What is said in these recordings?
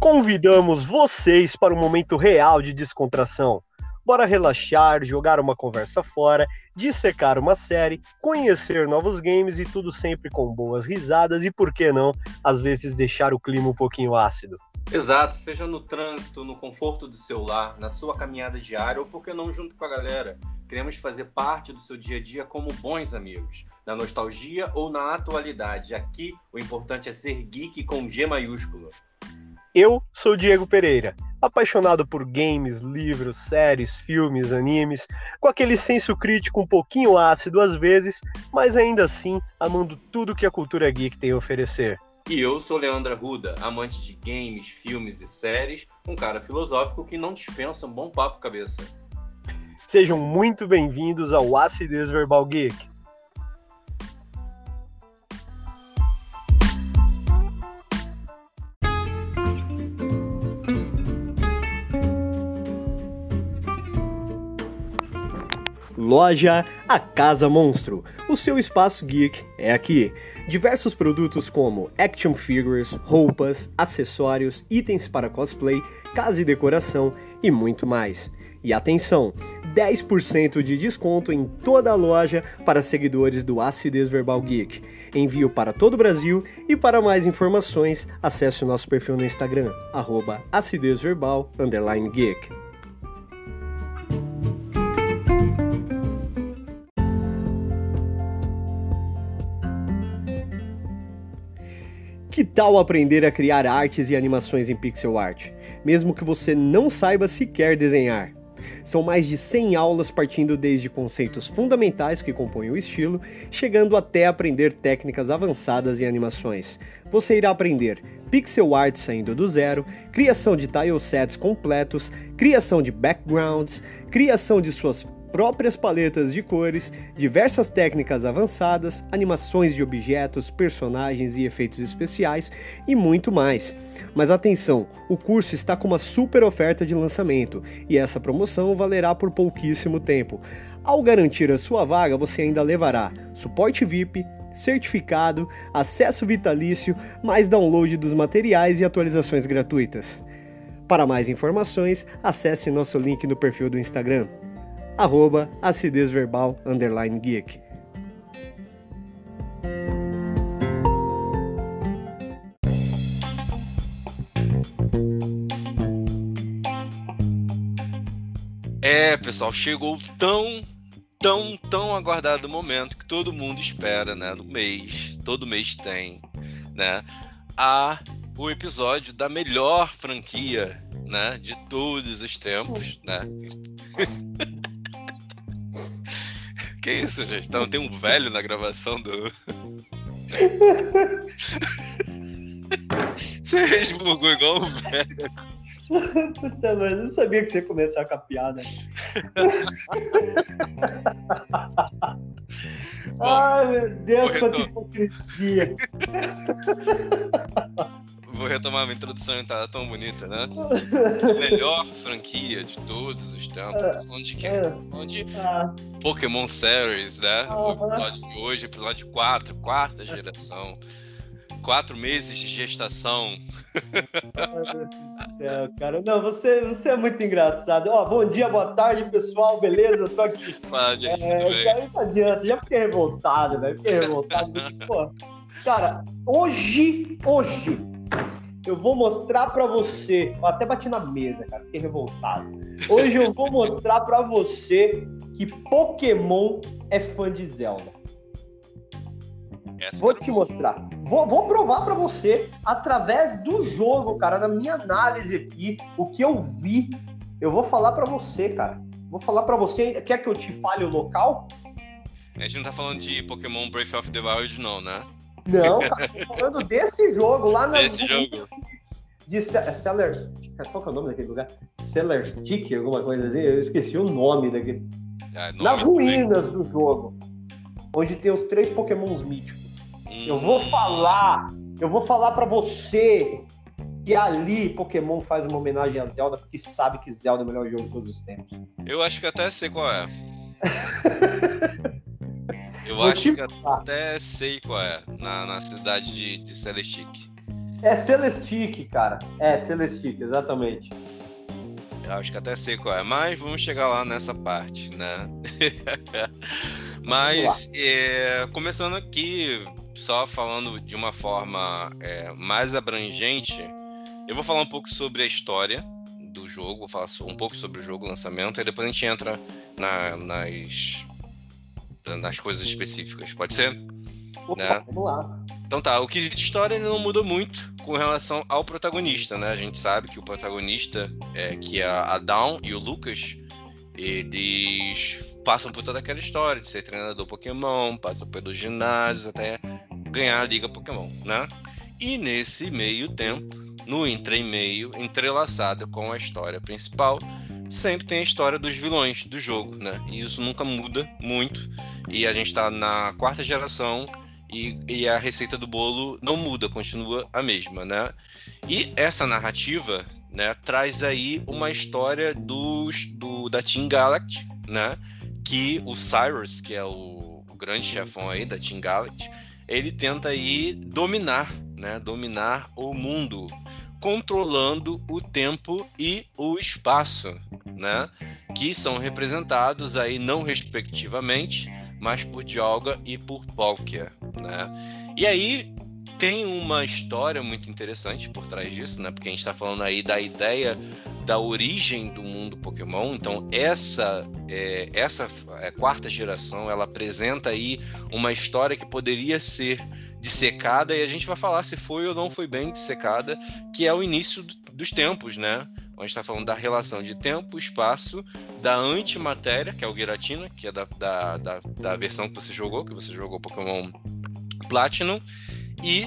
Convidamos vocês para um momento real de descontração. Bora relaxar, jogar uma conversa fora, dissecar uma série, conhecer novos games e tudo sempre com boas risadas e, por que não, às vezes deixar o clima um pouquinho ácido. Exato, seja no trânsito, no conforto do seu lar, na sua caminhada diária ou, por que não, junto com a galera. Queremos fazer parte do seu dia a dia como bons amigos, na nostalgia ou na atualidade. Aqui, o importante é ser geek com G maiúsculo. Eu sou Diego Pereira, apaixonado por games, livros, séries, filmes, animes, com aquele senso crítico um pouquinho ácido às vezes, mas ainda assim amando tudo que a cultura geek tem a oferecer. E eu sou Leandra Ruda, amante de games, filmes e séries, um cara filosófico que não dispensa um bom papo cabeça. Sejam muito bem-vindos ao Acidez Verbal Geek. Loja A Casa Monstro. O seu espaço geek é aqui. Diversos produtos como action figures, roupas, acessórios, itens para cosplay, casa e decoração e muito mais. E atenção, 10% de desconto em toda a loja para seguidores do Acidez Verbal Geek. Envio para todo o Brasil e para mais informações, acesse o nosso perfil no Instagram, arroba acidezverbal, Que tal aprender a criar artes e animações em pixel art, mesmo que você não saiba sequer desenhar? São mais de 100 aulas partindo desde conceitos fundamentais que compõem o estilo, chegando até aprender técnicas avançadas em animações. Você irá aprender pixel art saindo do zero, criação de tilesets completos, criação de backgrounds, criação de suas próprias paletas de cores, diversas técnicas avançadas, animações de objetos, personagens e efeitos especiais e muito mais. Mas atenção, o curso está com uma super oferta de lançamento e essa promoção valerá por pouquíssimo tempo. Ao garantir a sua vaga, você ainda levará suporte VIP, certificado, acesso vitalício, mais download dos materiais e atualizações gratuitas. Para mais informações, acesse nosso link no perfil do Instagram arroba acidez verbal underline geek. É, pessoal, chegou tão, tão, tão aguardado momento que todo mundo espera, né? No mês, todo mês tem, né? A o episódio da melhor franquia, né? De todos os tempos, né? Que isso, gente? Então tem um velho na gravação do. Você resmungou igual um velho. Puta, mas eu não sabia que você ia começar com a piada. Bom, Ai, meu Deus, quanta hipocrisia. vou retomar uma introdução tá tão bonita, né? Melhor franquia de todos os tempos. É, falando de quê? É. Falando de ah. Pokémon Series, né? O episódio de hoje, episódio 4, quarta geração. Quatro meses de gestação. céu, cara. Não, você, você é muito engraçado. Ó, bom dia, boa tarde, pessoal. Beleza? Eu tô aqui. Fala, gente. É, bem? Não adianta. Já fiquei revoltado, velho. Fiquei revoltado. Pô, cara, hoje, hoje, eu vou mostrar para você. Eu até bati na mesa, cara, fiquei revoltado. Hoje eu vou mostrar para você que Pokémon é fã de Zelda. Essa vou te mostrar. Vou, vou provar para você através do jogo, cara, na minha análise aqui, o que eu vi. Eu vou falar para você, cara. Vou falar para você. Quer que eu te fale o local? A gente não tá falando de Pokémon Breath of the Wild, não, né? Não, cara, tô falando desse jogo lá na. Desse jogo. De é Sellers. Qual que é o nome daquele lugar? Sellers Stick, alguma coisa assim? Eu esqueci o nome daquele. Ah, nome Nas ruínas do jogo. Onde tem os três Pokémons míticos. Hum. Eu vou hum. falar. Eu vou falar para você que ali Pokémon faz uma homenagem a Zelda, porque sabe que Zelda é o melhor jogo de todos os tempos. Eu acho que até sei qual é. Eu Vou acho que até sei qual é, na, na cidade de, de Celestic. É Celestic, cara. É Celestic, exatamente. Eu acho que até sei qual é, mas vamos chegar lá nessa parte, né? mas, é, começando aqui, só falando de uma forma é, mais abrangente, eu vou falar um pouco sobre a história do jogo, vou falar um pouco sobre o jogo, o lançamento, e depois a gente entra na, nas, nas coisas específicas, pode ser? Opa, né? Vamos lá. Então tá, o que de história não muda muito com relação ao protagonista, né? A gente sabe que o protagonista, é, que é a Dawn e o Lucas, eles passam por toda aquela história de ser treinador Pokémon, passam pelos ginásios até ganhar a Liga Pokémon, né? E nesse meio tempo, no entre-meio, entrelaçado com a história principal, sempre tem a história dos vilões do jogo, né? E isso nunca muda muito. E a gente está na quarta geração e, e, a receita do bolo não muda, continua a mesma, né? E essa narrativa, né, traz aí uma história dos, do, da Team Galaxy, né? Que o Cyrus, que é o, o grande chefão aí da Team Galaxy, ele tenta aí dominar, né? Dominar o mundo, controlando o tempo e o espaço, né? Que são representados aí não respectivamente, mas por Dialga e por Palkia, né? E aí tem uma história muito interessante por trás disso, né? Porque a gente está falando aí da ideia da origem do mundo Pokémon. Então essa é, essa é, quarta geração ela apresenta aí uma história que poderia ser dissecada e a gente vai falar se foi ou não foi bem dissecada, que é o início dos tempos, né? A gente está falando da relação de tempo, espaço, da antimatéria, que é o Giratina, que é da, da, da, da versão que você jogou, que você jogou Pokémon Platinum, e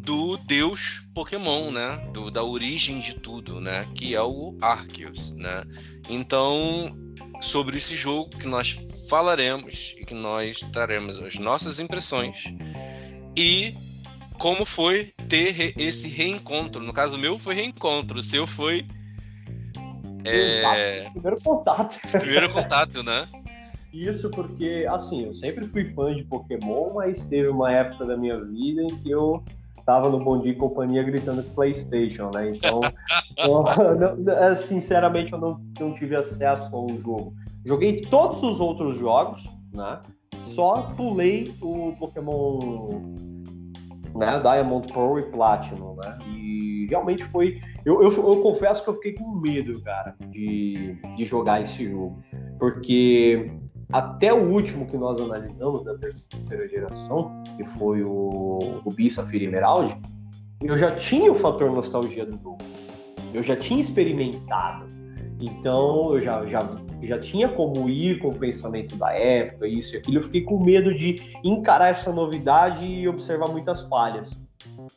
do deus Pokémon, né? Do, da origem de tudo, né? Que é o Arceus, né? Então, sobre esse jogo que nós falaremos e que nós traremos as nossas impressões e como foi ter esse reencontro. No caso meu foi reencontro, o seu foi é... Primeiro contato. Primeiro contato, né? Isso porque, assim, eu sempre fui fã de Pokémon, mas teve uma época da minha vida em que eu tava no Bom Dia e Companhia gritando PlayStation, né? Então, eu, não, é, sinceramente, eu não, não tive acesso ao jogo. Joguei todos os outros jogos, né? Só pulei o Pokémon né, Diamond, Pearl e Platinum, né? E realmente foi. Eu, eu, eu, confesso que eu fiquei com medo, cara, de, de jogar esse jogo. Porque até o último que nós analisamos da terceira geração, que foi o, o Bi Safira Emerald, eu já tinha o fator nostalgia do jogo. Eu já tinha experimentado. Então eu já, já, já tinha como ir com o pensamento da época, isso e aquilo. Eu fiquei com medo de encarar essa novidade e observar muitas falhas.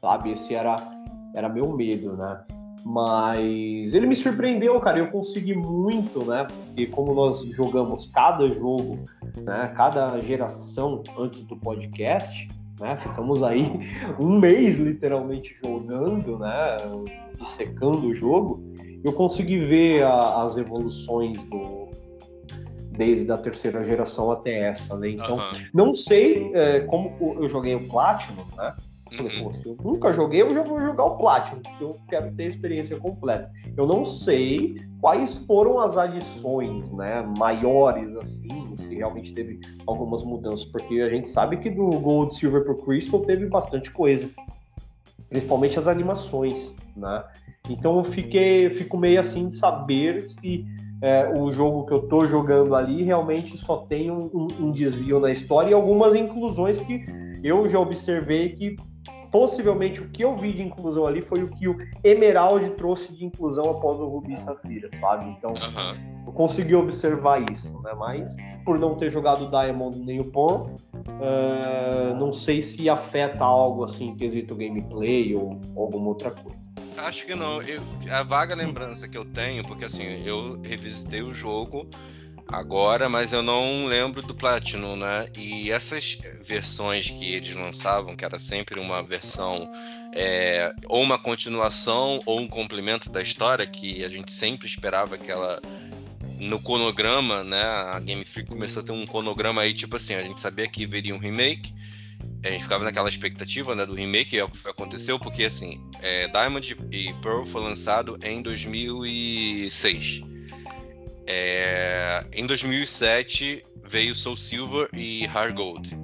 Sabe? Esse era, era meu medo, né? Mas ele me surpreendeu, cara. Eu consegui muito, né? Porque como nós jogamos cada jogo, né? Cada geração antes do podcast, né? Ficamos aí um mês literalmente jogando, né? Dissecando o jogo. Eu consegui ver a, as evoluções do desde a terceira geração até essa, né? Então, uhum. não sei é, como eu joguei o Platinum, né? Falei, uhum. pô, se eu nunca joguei, eu já vou jogar o Platinum, porque eu quero ter a experiência completa. Eu não sei quais foram as adições, né, maiores, assim, se realmente teve algumas mudanças, porque a gente sabe que do Gold, Silver pro Crystal teve bastante coisa. Principalmente as animações, né? Então eu fiquei, fico meio assim de saber se é, o jogo que eu tô jogando ali realmente só tem um, um, um desvio na história e algumas inclusões que eu já observei que possivelmente o que eu vi de inclusão ali foi o que o Emerald trouxe de inclusão após o Rubi e Safira, sabe? Então, uhum. eu consegui observar isso, né? Mas, por não ter jogado o Diamond nem o Pearl, uh, não sei se afeta algo assim, quesito gameplay ou, ou alguma outra coisa. Acho que não. Eu, a vaga lembrança que eu tenho, porque assim, eu revisitei o jogo agora, mas eu não lembro do Platinum, né? E essas versões que eles lançavam, que era sempre uma versão é, ou uma continuação ou um complemento da história, que a gente sempre esperava que ela no conograma, né? A Game Freak começou a ter um conograma aí, tipo assim, a gente sabia que viria um remake a gente ficava naquela expectativa né, do remake, é o que aconteceu, porque assim, é, Diamond e Pearl foi lançado em 2006. É, em 2007 veio Soul Silver e Hard Gold.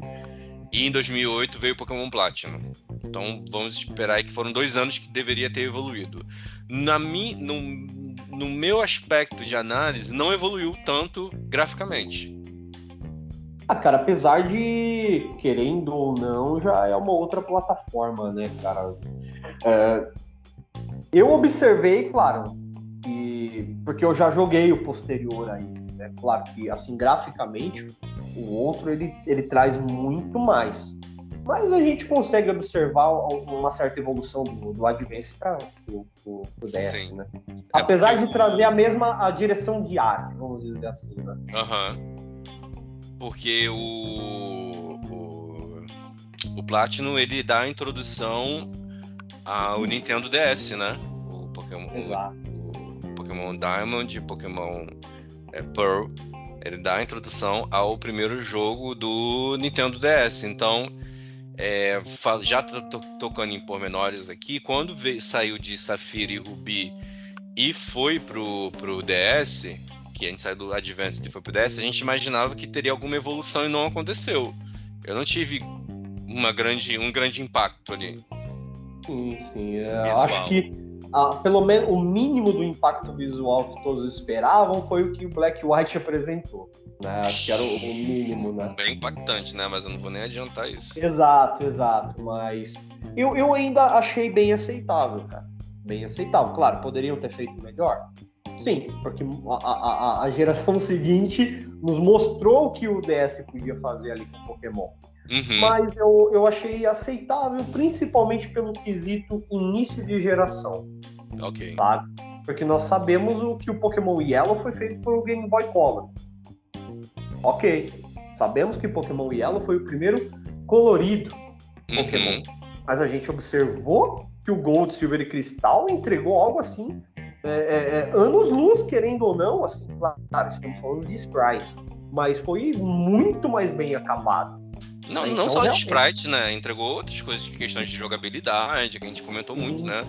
E em 2008 veio Pokémon Platinum. Então vamos esperar aí que foram dois anos que deveria ter evoluído. Na mi, no, no meu aspecto de análise, não evoluiu tanto graficamente. Ah, cara, apesar de, querendo ou não, já é uma outra plataforma, né, cara? É, eu observei, claro, que, porque eu já joguei o posterior aí, né? Claro que, assim, graficamente, o outro ele, ele traz muito mais. Mas a gente consegue observar uma certa evolução do, do Advance para o DS, Sim. né? É Apesar de trazer a mesma a direção de arte, vamos dizer assim, né? Aham. Uhum. Porque o, o, o Platinum, ele dá a introdução ao Nintendo DS, né? O Pokémon, Exato. Pokémon Diamond, Pokémon é, Pearl, ele dá a introdução ao primeiro jogo do Nintendo DS. Então, é, já tô tocando em pormenores aqui, quando veio, saiu de Safira e Ruby e foi pro, pro DS, que a gente saiu do Advanced e foi pro DS, a gente imaginava que teria alguma evolução e não aconteceu. Eu não tive uma grande, um grande impacto ali. Sim, sim. Eu acho que ah, pelo menos o mínimo do impacto visual que todos esperavam foi o que o Black White apresentou. Né? Acho que era o, o mínimo, né? Bem impactante, né? Mas eu não vou nem adiantar isso. Exato, exato. Mas eu, eu ainda achei bem aceitável, cara. Bem aceitável. Claro, poderiam ter feito melhor. Sim, porque a, a, a, geração seguinte nos mostrou o que o DS podia fazer ali com Pokémon. Uhum. Mas eu, eu achei aceitável, principalmente pelo quesito início de geração. Ok. Sabe? Porque nós sabemos o que o Pokémon Yellow foi feito por o Game Boy Color. Ok. Sabemos que Pokémon Yellow foi o primeiro colorido Pokémon. Uhum. Mas a gente observou que o Gold, Silver e Cristal entregou algo assim é, é, é, anos luz, querendo ou não, assim, claro, estamos falando de sprites, mas foi muito mais bem acabado. Não, então, não só realmente... de sprite, né? Entregou outras coisas questões de jogabilidade, que a gente comentou muito, né?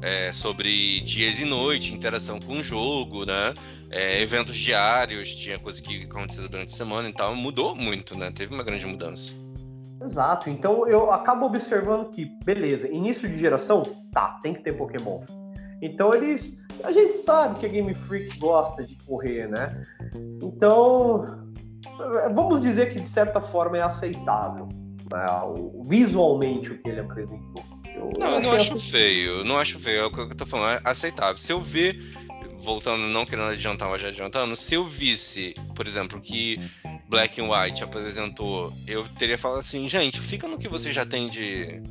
É, sobre dias e noites, interação com o jogo, né? É, eventos diários, tinha coisa que acontecia durante a semana e tal. Mudou muito, né? Teve uma grande mudança. Exato. Então eu acabo observando que, beleza, início de geração, tá, tem que ter Pokémon. Então eles. A gente sabe que a Game Freak gosta de correr, né? Então. Vamos dizer que de certa forma é aceitável. Né? Visualmente o que ele apresentou. Eu não, eu não acho feio. Não acho feio. É o que eu tô falando. É aceitável. Se eu ver voltando, não querendo adiantar, mas já adiantando, se eu visse, por exemplo, que Black and White apresentou, eu teria falado assim, gente, fica no que você já tem de,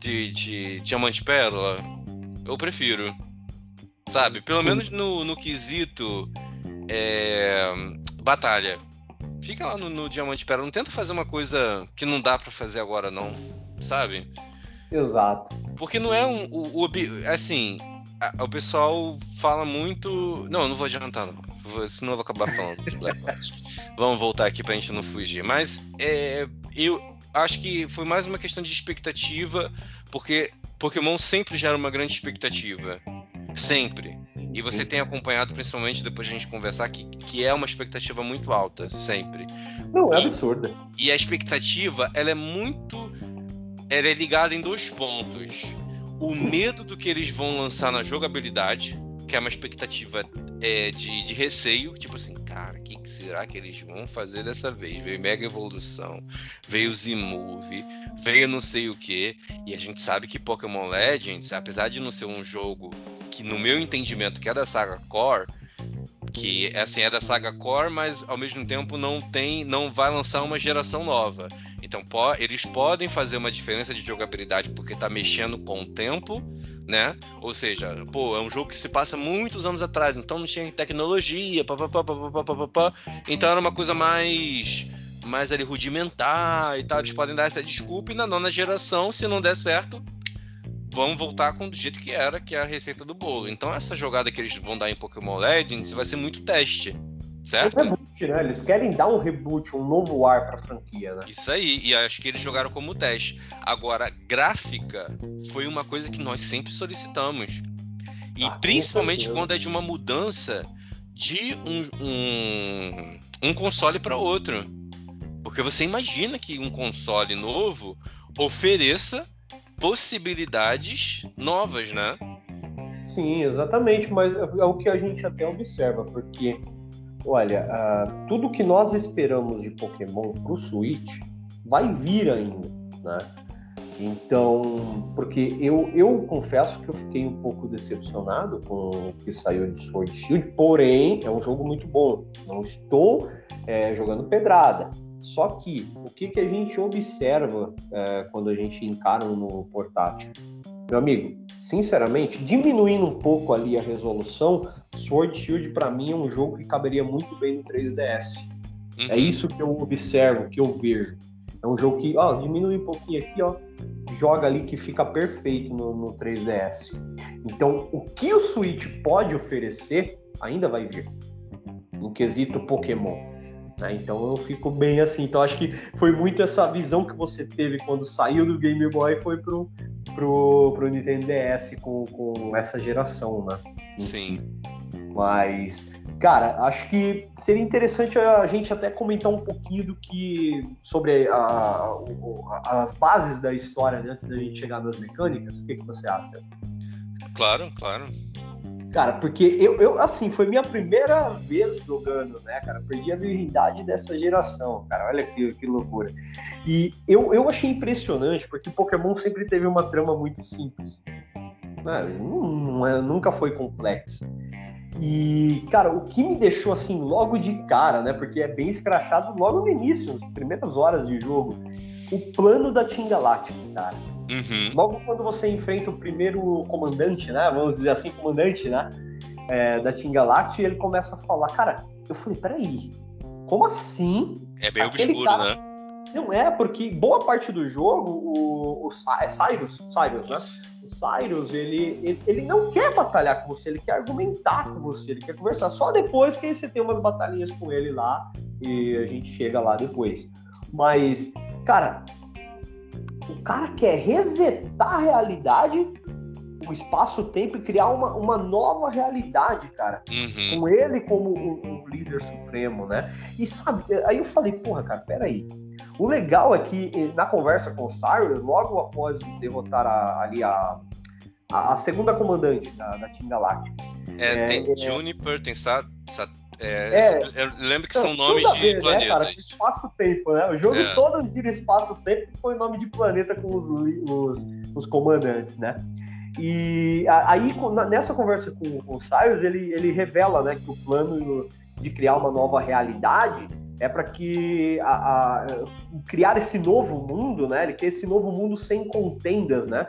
de, de Diamante Pérola, eu prefiro. Sabe? Pelo menos no, no quesito é, batalha. Fica lá no, no Diamante Pérola. Não tenta fazer uma coisa que não dá para fazer agora, não. Sabe? Exato. Porque não é um. O, o assim, a, o pessoal fala muito. Não, não vou adiantar, não. Vou, senão eu vou acabar falando de Black Vamos voltar aqui pra gente não fugir. Mas é, eu acho que foi mais uma questão de expectativa, porque Pokémon sempre gera uma grande expectativa. Sempre. E você tem acompanhado, principalmente depois de a gente conversar, que, que é uma expectativa muito alta, sempre. Não, é absurda. E a expectativa, ela é muito. Ela é ligada em dois pontos. O medo do que eles vão lançar na jogabilidade, que é uma expectativa é, de, de receio, tipo assim, cara, o que, que, será que eles vão fazer dessa vez? Veio Mega Evolução, veio Z-Move, veio não sei o que, e a gente sabe que Pokémon Legends, apesar de não ser um jogo que, no meu entendimento, que é da saga Core, que assim é da saga Core, mas ao mesmo tempo não tem, não vai lançar uma geração nova. Então po eles podem fazer uma diferença de jogabilidade porque está mexendo com o tempo, né? Ou seja, pô, é um jogo que se passa muitos anos atrás, então não tinha tecnologia, papapá, papapá. Então era uma coisa mais mais ali rudimentar e tal. Eles podem dar essa desculpa e na nona geração, se não der certo, vão voltar com do jeito que era, que é a receita do bolo. Então essa jogada que eles vão dar em Pokémon Legends vai ser muito teste, certo? Um reboot, né? Eles querem dar um reboot, um novo ar pra franquia, né? Isso aí, e acho que eles jogaram como teste. Agora, gráfica foi uma coisa que nós sempre solicitamos. E Ah, principalmente quando é de uma mudança de um, um, um console para outro. Porque você imagina que um console novo ofereça possibilidades novas, né? Sim, exatamente, mas é o que a gente até observa, porque, olha, ah, tudo que nós esperamos de Pokémon pro Switch vai vir ainda, né? Então, porque eu, eu confesso que eu fiquei um pouco decepcionado com o que saiu de Sword Shield, porém, é um jogo muito bom. Não estou é, jogando pedrada. Só que o que, que a gente observa é, quando a gente encara no portátil? Meu amigo, sinceramente, diminuindo um pouco ali a resolução, Sword Shield para mim é um jogo que caberia muito bem no 3DS. Uhum. É isso que eu observo, que eu vejo. É um jogo que, ó, diminui um pouquinho aqui, ó, joga ali que fica perfeito no, no 3DS. Então, o que o Switch pode oferecer ainda vai vir. No quesito Pokémon. Né? Então eu fico bem assim. Então acho que foi muito essa visão que você teve quando saiu do Game Boy e foi pro, pro, pro Nintendo DS com, com essa geração, né? Sim. si. Mas, cara, acho que seria interessante a gente até comentar um pouquinho do que sobre a- as bases da história né, antes da gente chegar nas mecânicas. O que, que você acha? Claro, claro. Cara, porque eu, eu, assim, foi minha primeira vez jogando, né, cara? Perdi a virgindade dessa geração, cara. Olha que, que loucura. E eu, eu achei impressionante, porque Pokémon sempre teve uma trama muito simples. Não- não é- nunca foi complexo. E, cara, o que me deixou assim logo de cara, né? Porque é bem escrachado logo no início, nas primeiras horas de jogo. O plano da Team Galactic, cara. Uhum. Logo quando você enfrenta o primeiro comandante, né? Vamos dizer assim, comandante, né? é, da Team Galactic, ele começa a falar, cara, eu falei, peraí, como assim? É bem Aquele obscuro, cara- né? Não é, porque boa parte do jogo, o, o é Cyrus, Cyrus, né? O Cyrus, ele, ele, ele não quer batalhar com você, ele quer argumentar com você, ele quer conversar. Só depois que você tem umas batalhinhas com ele lá e a gente chega lá depois. Mas, cara, o cara quer resetar a realidade, o espaço-tempo e criar uma, uma nova realidade, cara Uhum. com ele como um, um líder supremo, né? E sabe, aí eu falei, porra, cara, peraí. O legal é que eh, na conversa com o Cyrus, logo após derrotar a- ali a, a, a segunda comandante da, da Team Galactic. É, É, tem é. Juniper, tem Sa... Sa... É, É. Eu lembro que são nomes de ver, né, planetas. espaço-tempo, né? O jogo É. todo gira espaço-tempo e foi nome de planeta com os, os, os comandantes, né? E aí, nessa conversa com, com o Cyrus, ele, ele revela né, que o plano de criar uma nova realidade é para que a, a- criar esse novo mundo, né? Ele quer esse novo mundo sem contendas, né?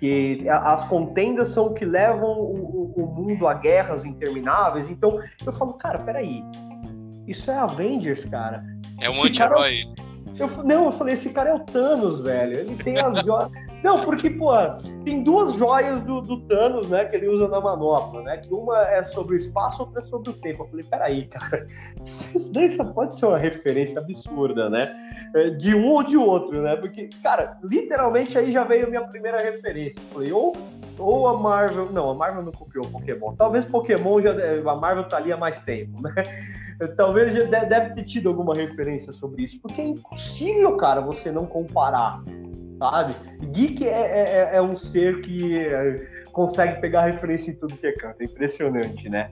Que as contendas são o que levam o, o- mundo a guerras intermináveis. Então, eu falo, cara, peraí. Isso é Avengers, cara. É um Esse cara- anti-herói. Eu, não, eu falei, esse cara é o Thanos, velho. Ele tem as joias. Não, porque, pô, tem duas joias do, do Thanos, né, que ele usa na manopla, né? Que uma é sobre o espaço, outra é sobre o tempo. Eu falei, peraí, cara, isso daí só pode ser uma referência absurda, né? É, De um ou de outro, né? Porque, cara, literalmente aí já veio a minha primeira referência. Eu falei, ou, ou a Marvel. Não, a Marvel não copiou Pokémon. Talvez Pokémon já. A Marvel tá ali há mais tempo, né? Talvez já de- deve ter tido alguma referência sobre isso, porque é impossível, cara, você não comparar, sabe? Geek é, é- é um ser que é, consegue pegar referência em tudo que é canto, é impressionante, né?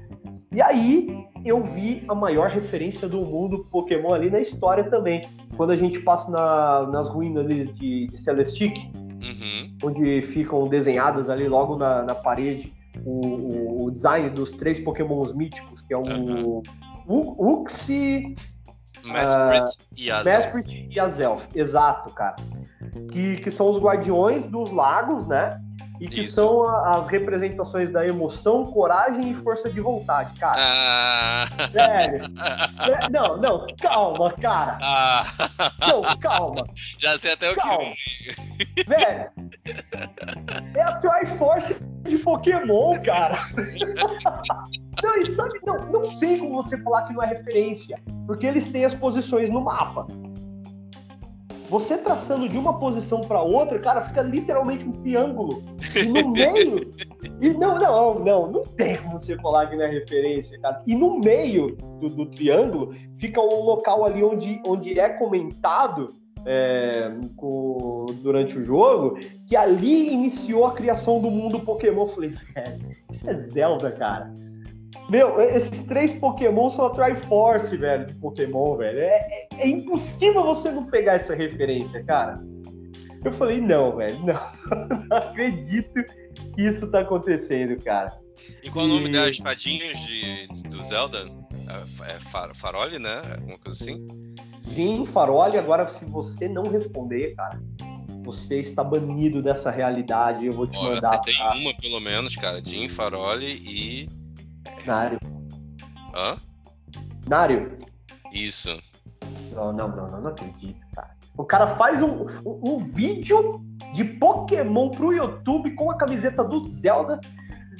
E aí eu vi a maior referência do mundo Pokémon ali na história também, quando a gente passa na- nas ruínas de, de Celestic, Uhum. onde ficam desenhadas ali logo na, na parede o, o- design dos três Pokémons míticos, que é o Aham. U- Uxie, Mesprit e Azel. Mesprit e Azelf. Exato, cara. Que, que são os guardiões dos lagos, né? E que Isso. são as representações da emoção, coragem e força de vontade, cara. Ah, Velho. é, não, não, calma, cara. ah, Não, calma. já sei até o que. Calma. Velho. É a Triforce de Pokémon, cara. Não, e sabe, não, não tem como você falar que não é referência, porque eles têm as posições no mapa. Você traçando de uma posição para outra, cara, fica literalmente um triângulo. E no meio. e não, não, não, não tem como você que não é referência, cara. E no meio do, do triângulo fica um local ali onde, onde é comentado é, com, durante o jogo, que ali iniciou a criação do mundo Pokémon. Eu falei, velho, isso é Zelda, cara. Meu, esses três Pokémon são a Triforce, velho, de Pokémon, velho. É, é, é, impossível você não pegar essa referência, cara. Eu falei, não, velho, não. não acredito que isso tá acontecendo, cara. E qual e... o nome das fadinhas de, do Zelda? É, Far, Farole, né? Alguma coisa assim? Sim, Farole. Agora, se você não responder, cara, você está banido dessa realidade. Eu vou te Ó, mandar. Você tem tá? uma, pelo menos, cara. Jim, Farole e Nário. Hã? Nário. Isso. Não, não, não, não, não acredito, cara. O cara faz um, um, um vídeo de Pokémon pro YouTube com a camiseta do Zelda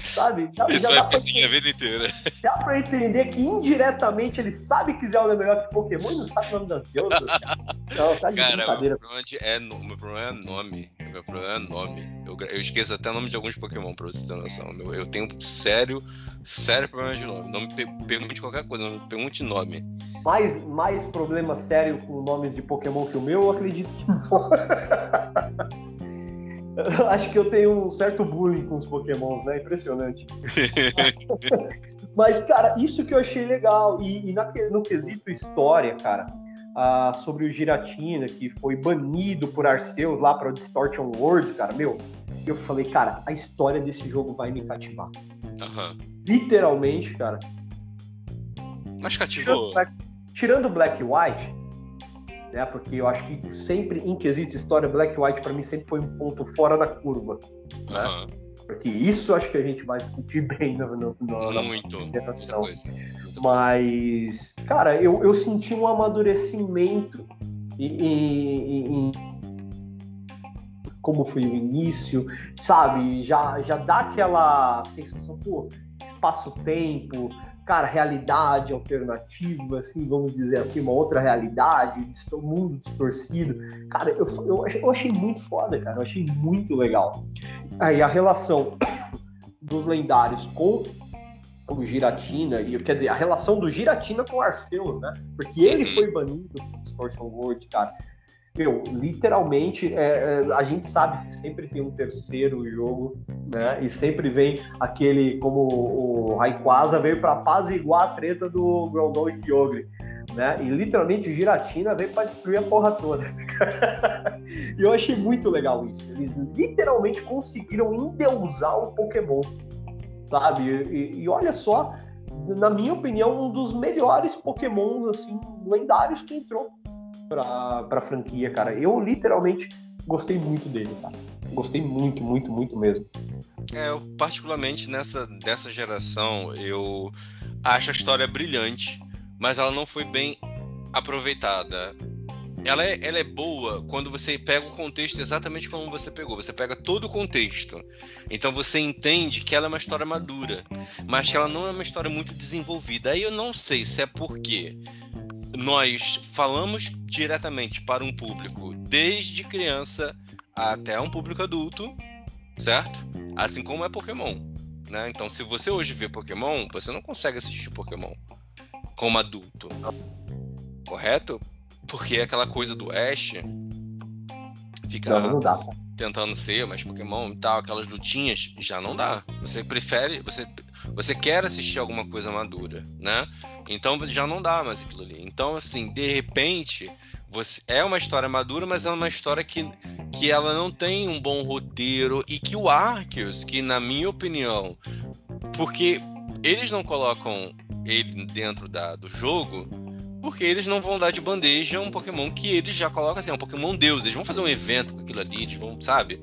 sabe? Já, Isso já pra assim a vida inteira. Dá pra entender que indiretamente ele sabe que Zelda é melhor que Pokémon e não sabe o nome das deusas. Não, tá de Cara, brincadeira. Meu problema, é, meu problema é nome. Meu problema é nome. Eu, eu esqueço até o nome de alguns Pokémon pra você ter noção. Eu, eu tenho sério, sério problema de nome. Não me pergunte qualquer coisa, não me pergunte nome. Mais, mais problema sério com nomes de Pokémon que o meu, eu acredito que não. acho que eu tenho um certo bullying com os pokémons, né? Impressionante. Mas, cara, isso que eu achei legal. E, e na, no quesito história, cara, ah, sobre o Giratina, que foi banido por Arceus lá para o Distortion World, cara, meu, eu falei, cara, a história desse jogo vai me cativar. Uhum. Literalmente, cara. Mas cativou. Tirando Black White, né? Porque eu acho que sempre em quesito história, Black White para mim sempre foi um ponto fora da curva, né? Uhum. Porque isso acho que a gente vai discutir bem no, no, no Muito, apresentação. Mas, cara, eu, eu senti um amadurecimento em, como foi o início, sabe? Já, já dá aquela sensação, pô, espaço-tempo, cara, realidade alternativa, assim, vamos dizer assim, uma outra realidade, um mundo distorcido. Cara, eu, eu, eu achei muito foda, cara, eu achei muito legal. Aí a relação dos lendários com o Giratina, e quer dizer, a relação do Giratina com o Arceus, né? Porque ele uhum. foi banido do Distortion World, cara meu, literalmente, é, é, a gente sabe que sempre tem um terceiro jogo, né? E sempre vem aquele, como o Raikwaza veio para apaziguar a treta do Groudon e Kyogre. Né? E literalmente Giratina veio para destruir a porra toda. e eu achei muito legal isso. Eles literalmente conseguiram endeusar o Pokémon, sabe? E, e olha só, na minha opinião, um dos melhores Pokémons assim lendários que entrou pra, pra franquia, cara. Eu literalmente gostei muito dele, cara. Gostei muito, muito, muito mesmo. É, eu particularmente nessa dessa geração, eu acho a história brilhante, mas ela não foi bem aproveitada. Ela é, ela é boa quando você pega o contexto exatamente como você pegou. Você pega todo o contexto. Então você entende que ela é uma história madura, mas que ela não é uma história muito desenvolvida. Aí eu não sei se é porque nós falamos diretamente para um público desde criança até um público adulto, certo? Assim como é Pokémon. Né? Então, se você hoje vê Pokémon, você não consegue assistir Pokémon como adulto. Correto? Porque é aquela coisa do Ash ficar não, não dá. tentando ser mais Pokémon e tal, aquelas lutinhas, já não dá. Você prefere, você você quer assistir alguma coisa madura, né? Então já não dá mais aquilo ali. Então, assim, de repente, você é uma história madura, mas é uma história que, que ela não tem um bom roteiro e que o Arceus, que na minha opinião, porque eles não colocam ele dentro da, do jogo, porque eles não vão dar de bandeja um Pokémon que eles já colocam assim, é um Pokémon Deus. Eles vão fazer um evento com aquilo ali, eles vão, sabe?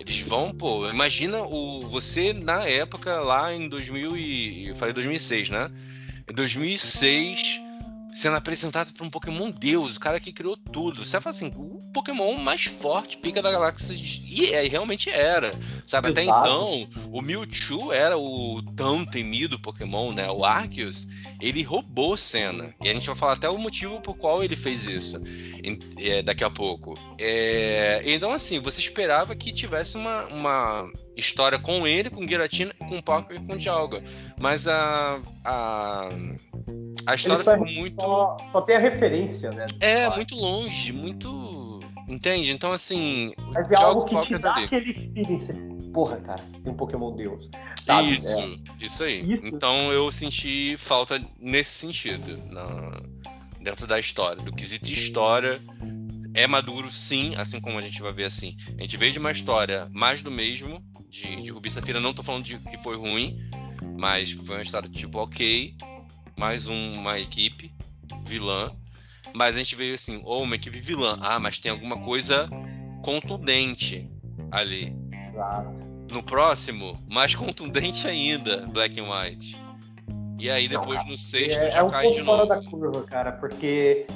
Eles vão, pô, imagina o você na época lá em 2000 e eu falei 2006, né? Em 2006 sendo apresentado por um Pokémon Deus, o cara que criou tudo. Você fala assim, o Pokémon mais forte, pica da galáxia. E é, realmente era. Sabe, Exato. até então, o Mewtwo era o tão temido Pokémon, né? O Arceus, ele roubou cena. E a gente vai falar até o motivo por qual ele fez isso é, daqui a pouco. É, então, assim, você esperava que tivesse uma, uma história com ele, com Giratina, com Poké e com Dialga. Mas a. a a história ficou muito. Só, só, tem a referência, né? É, muito longe, muito. Entende? Então, assim. Mas é algo que te dá aquele feeling porra, cara, tem um Pokémon Deus. Sabe? Isso, é. isso aí. Isso. Então eu senti falta nesse sentido, na, dentro da história. Do quesito de história, é maduro sim, assim como a gente vai ver assim. A gente veio de uma história mais do mesmo, de, de Rubi Safira, não tô falando de que foi ruim, mas foi uma história tipo, ok, mais um, uma equipe vilã. Mas a gente veio assim, ou oh, uma equipe vilã. Ah, mas tem alguma coisa contundente ali. Exato. No próximo, mais contundente ainda, Black and White. E aí depois não, no sexto é, já é um cai pouco de fora novo. da curva, cara, porque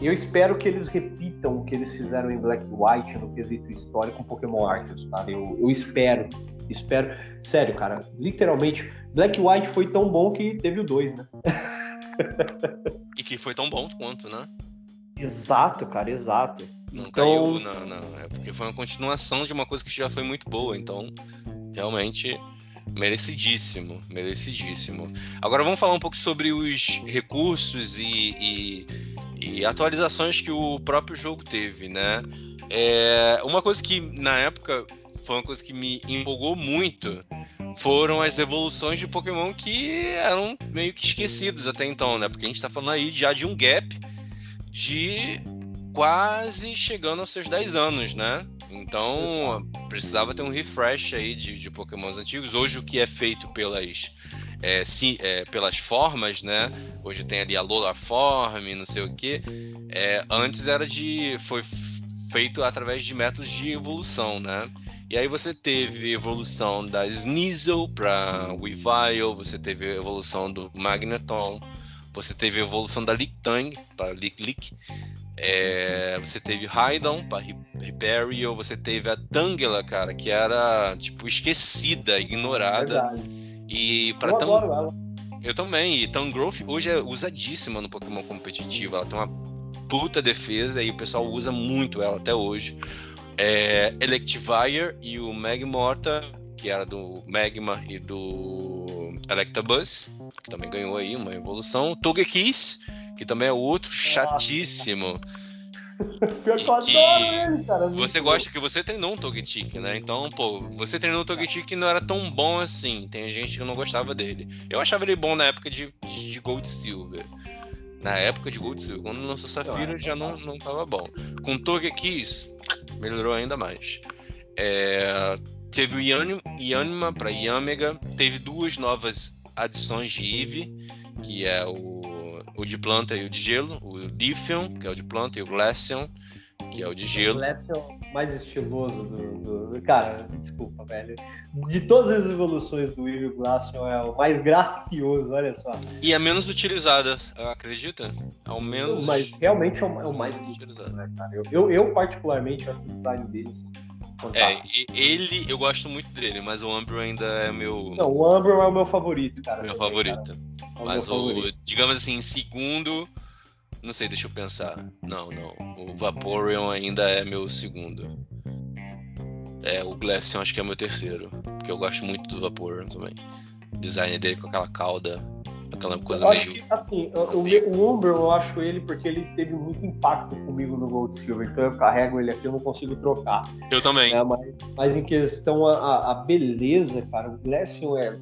eu espero que eles repitam o que eles fizeram em Black and White no quesito histórico com Pokémon Arceus, cara. Eu, eu espero, espero. Sério, cara, literalmente, Black White foi tão bom que teve o 2, né? e que foi tão bom quanto, né? Exato, cara, exato. Não então... caiu, não, não. É porque foi uma continuação de uma coisa que já foi muito boa, então realmente merecidíssimo, merecidíssimo. Agora vamos falar um pouco sobre os recursos e, e, e atualizações que o próprio jogo teve, né? É, uma coisa que na época foi uma coisa que me empolgou muito foram as evoluções de Pokémon que eram meio que esquecidos até então, né? Porque a gente tá falando aí já de um gap de quase chegando aos seus 10 anos, né? Então precisava ter um refresh aí de, de Pokémons antigos. Hoje o que é feito pelas é, sim, é, pelas formas, né? Hoje tem ali a Lola Form, não sei o que. É, antes era de foi feito através de métodos de evolução, né? E aí você teve evolução da Sneasel para Weavile, você teve evolução do Magneton, você teve a evolução da Lictang para Lick Lick, é, você teve Raidon para Hyperion, você teve a Tangela, cara, que era tipo esquecida, ignorada. É e para tão. Eu também. E Tangrowth hoje é usadíssima no Pokémon competitivo. Ela tem uma puta defesa e o pessoal usa muito ela até hoje. É, Electivire e o Magmorta, que era do Magma e do Electabuzz, que também ganhou aí uma evolução. Togekiss, que também é outro Nossa. chatíssimo. Pior que eu adoro ele, cara. Você gosta que você treinou um Togetic, né? Então, pô, você treinou um Togetic que não era tão bom assim. Tem gente que não gostava dele. Eu achava ele bom na época de, de Gold Silver. Na época de Gold Silver. Quando lançou Safira já não, não tava bom. Com Togekiss, melhorou ainda mais. É, teve o Yanima para Yamega. Teve duas novas adições de Eve, que é o o de planta e o de gelo, o Lithium, que é o de planta, e o Glaceon, que é o de gelo. O mais estiloso do, do, Cara, desculpa, velho. De todas as evoluções do o Glaceon é o mais gracioso, olha só. E é menos utilizada, acredita? Ao menos. Mas realmente é o, é o mais utilizado, né, cara? Eu, eu, eu, particularmente, acho o design dele assim, é, ele, eu gosto muito dele, mas o Umbro ainda é meu. Não, o Umbro é o meu favorito, cara. Meu também, favorito. Cara. É mas o, favorito. digamos assim, segundo. Não sei, deixa eu pensar. Não, não. O Vaporeon ainda é meu segundo. É, o Glaceon acho que é meu terceiro. Porque eu gosto muito do Vaporeon também. O design dele com aquela cauda Aquela coisa eu meio. Acho que, assim, o, o Umbro eu acho ele porque ele teve muito impacto comigo no Gold Silver, então eu carrego ele aqui, eu não consigo trocar. Eu também. É, mas, mas, em questão a, a beleza, cara, o Glaceon é.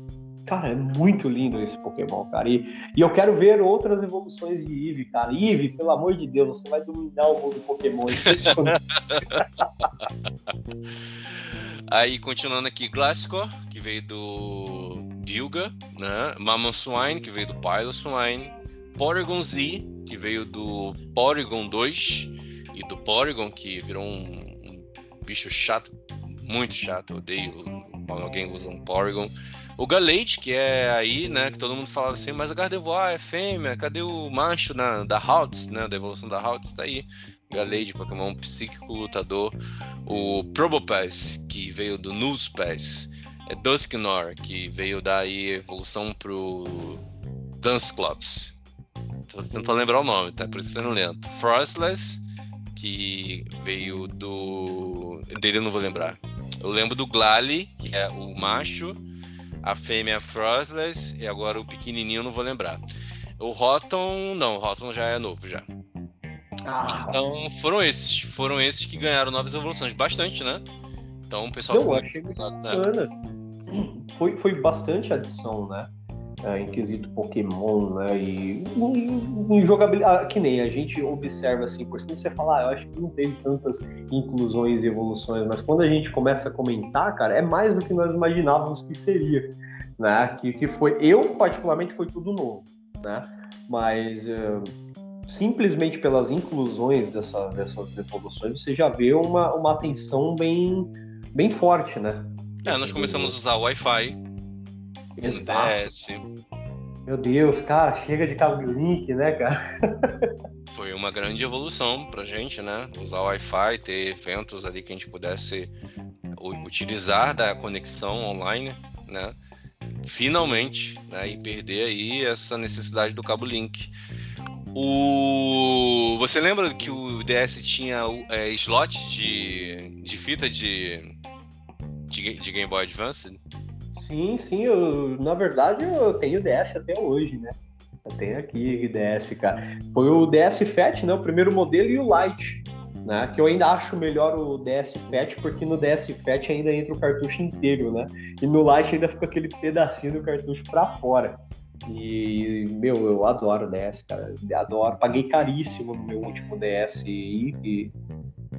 Cara, é muito lindo esse Pokémon, cara. E, e eu quero ver outras evoluções de Eevee, cara. Eevee, pelo amor de Deus, você vai dominar o mundo Pokémon. Aí, continuando aqui, Glasgow, que veio do Dilga, né? Swine, que veio do Piloswine, Porygon Z, que veio do Porygon 2 e do Porygon, que virou um, um bicho chato, muito chato, eu odeio quando alguém usa um Porygon. O Galate, que é aí, né, que todo mundo falava assim, mas o Gardevoir é fêmea, cadê o macho na, da Haltz, né, da evolução da Haltz, tá aí. Galade, Pokémon psíquico lutador. o Probopass, que veio do Newspass, é Dusknor, que veio daí evolução pro Clubs. Tô tentando lembrar o nome, tá? Por isso que tá lento. Frostless, que veio do. dele eu não vou lembrar. Eu lembro do Glali, que é o macho, a fêmea Frostless, e agora o pequenininho eu não vou lembrar. O Rotom, não, o Rotom já é novo já. Ah. Então foram esses, foram esses que ganharam novas evoluções, bastante, né? Então o pessoal não, achei muito né? bacana. Foi, foi bastante adição, né? É, em quesito Pokémon, né? E em, jogabilidade, ah, que nem a gente observa assim, por cima você fala, ah, eu acho que não teve tantas inclusões e evoluções, mas quando a gente começa a comentar, cara, é mais do que nós imaginávamos que seria, né? Que, que foi, eu particularmente foi tudo novo, né? Mas uh, simplesmente pelas inclusões dessa, dessas evoluções, você já vê uma, uma atenção bem, bem forte, né? É, nós começamos a usar o Wi-Fi. Exato. Meu Deus, cara, chega de cabo link, né, cara? Foi uma grande evolução pra gente, né? Usar o Wi-Fi, ter eventos ali que a gente pudesse utilizar da conexão online, né? Finalmente, né? E perder aí essa necessidade do cabo link. O... Você lembra que o DS tinha é, slot de, de fita de, de, de Game Boy Advance? Sim, sim. Eu, na verdade, eu tenho DS até hoje, né? Eu tenho aqui DS, cara. Foi o DS Fat, né? O primeiro modelo e o Lite. Né? Que eu ainda acho melhor o DS Fat, porque no DS Fat ainda entra o cartucho inteiro, né? E no Lite ainda fica aquele pedacinho do cartucho para fora. E, meu, eu adoro DS, cara. Adoro. Paguei caríssimo no meu último DS e,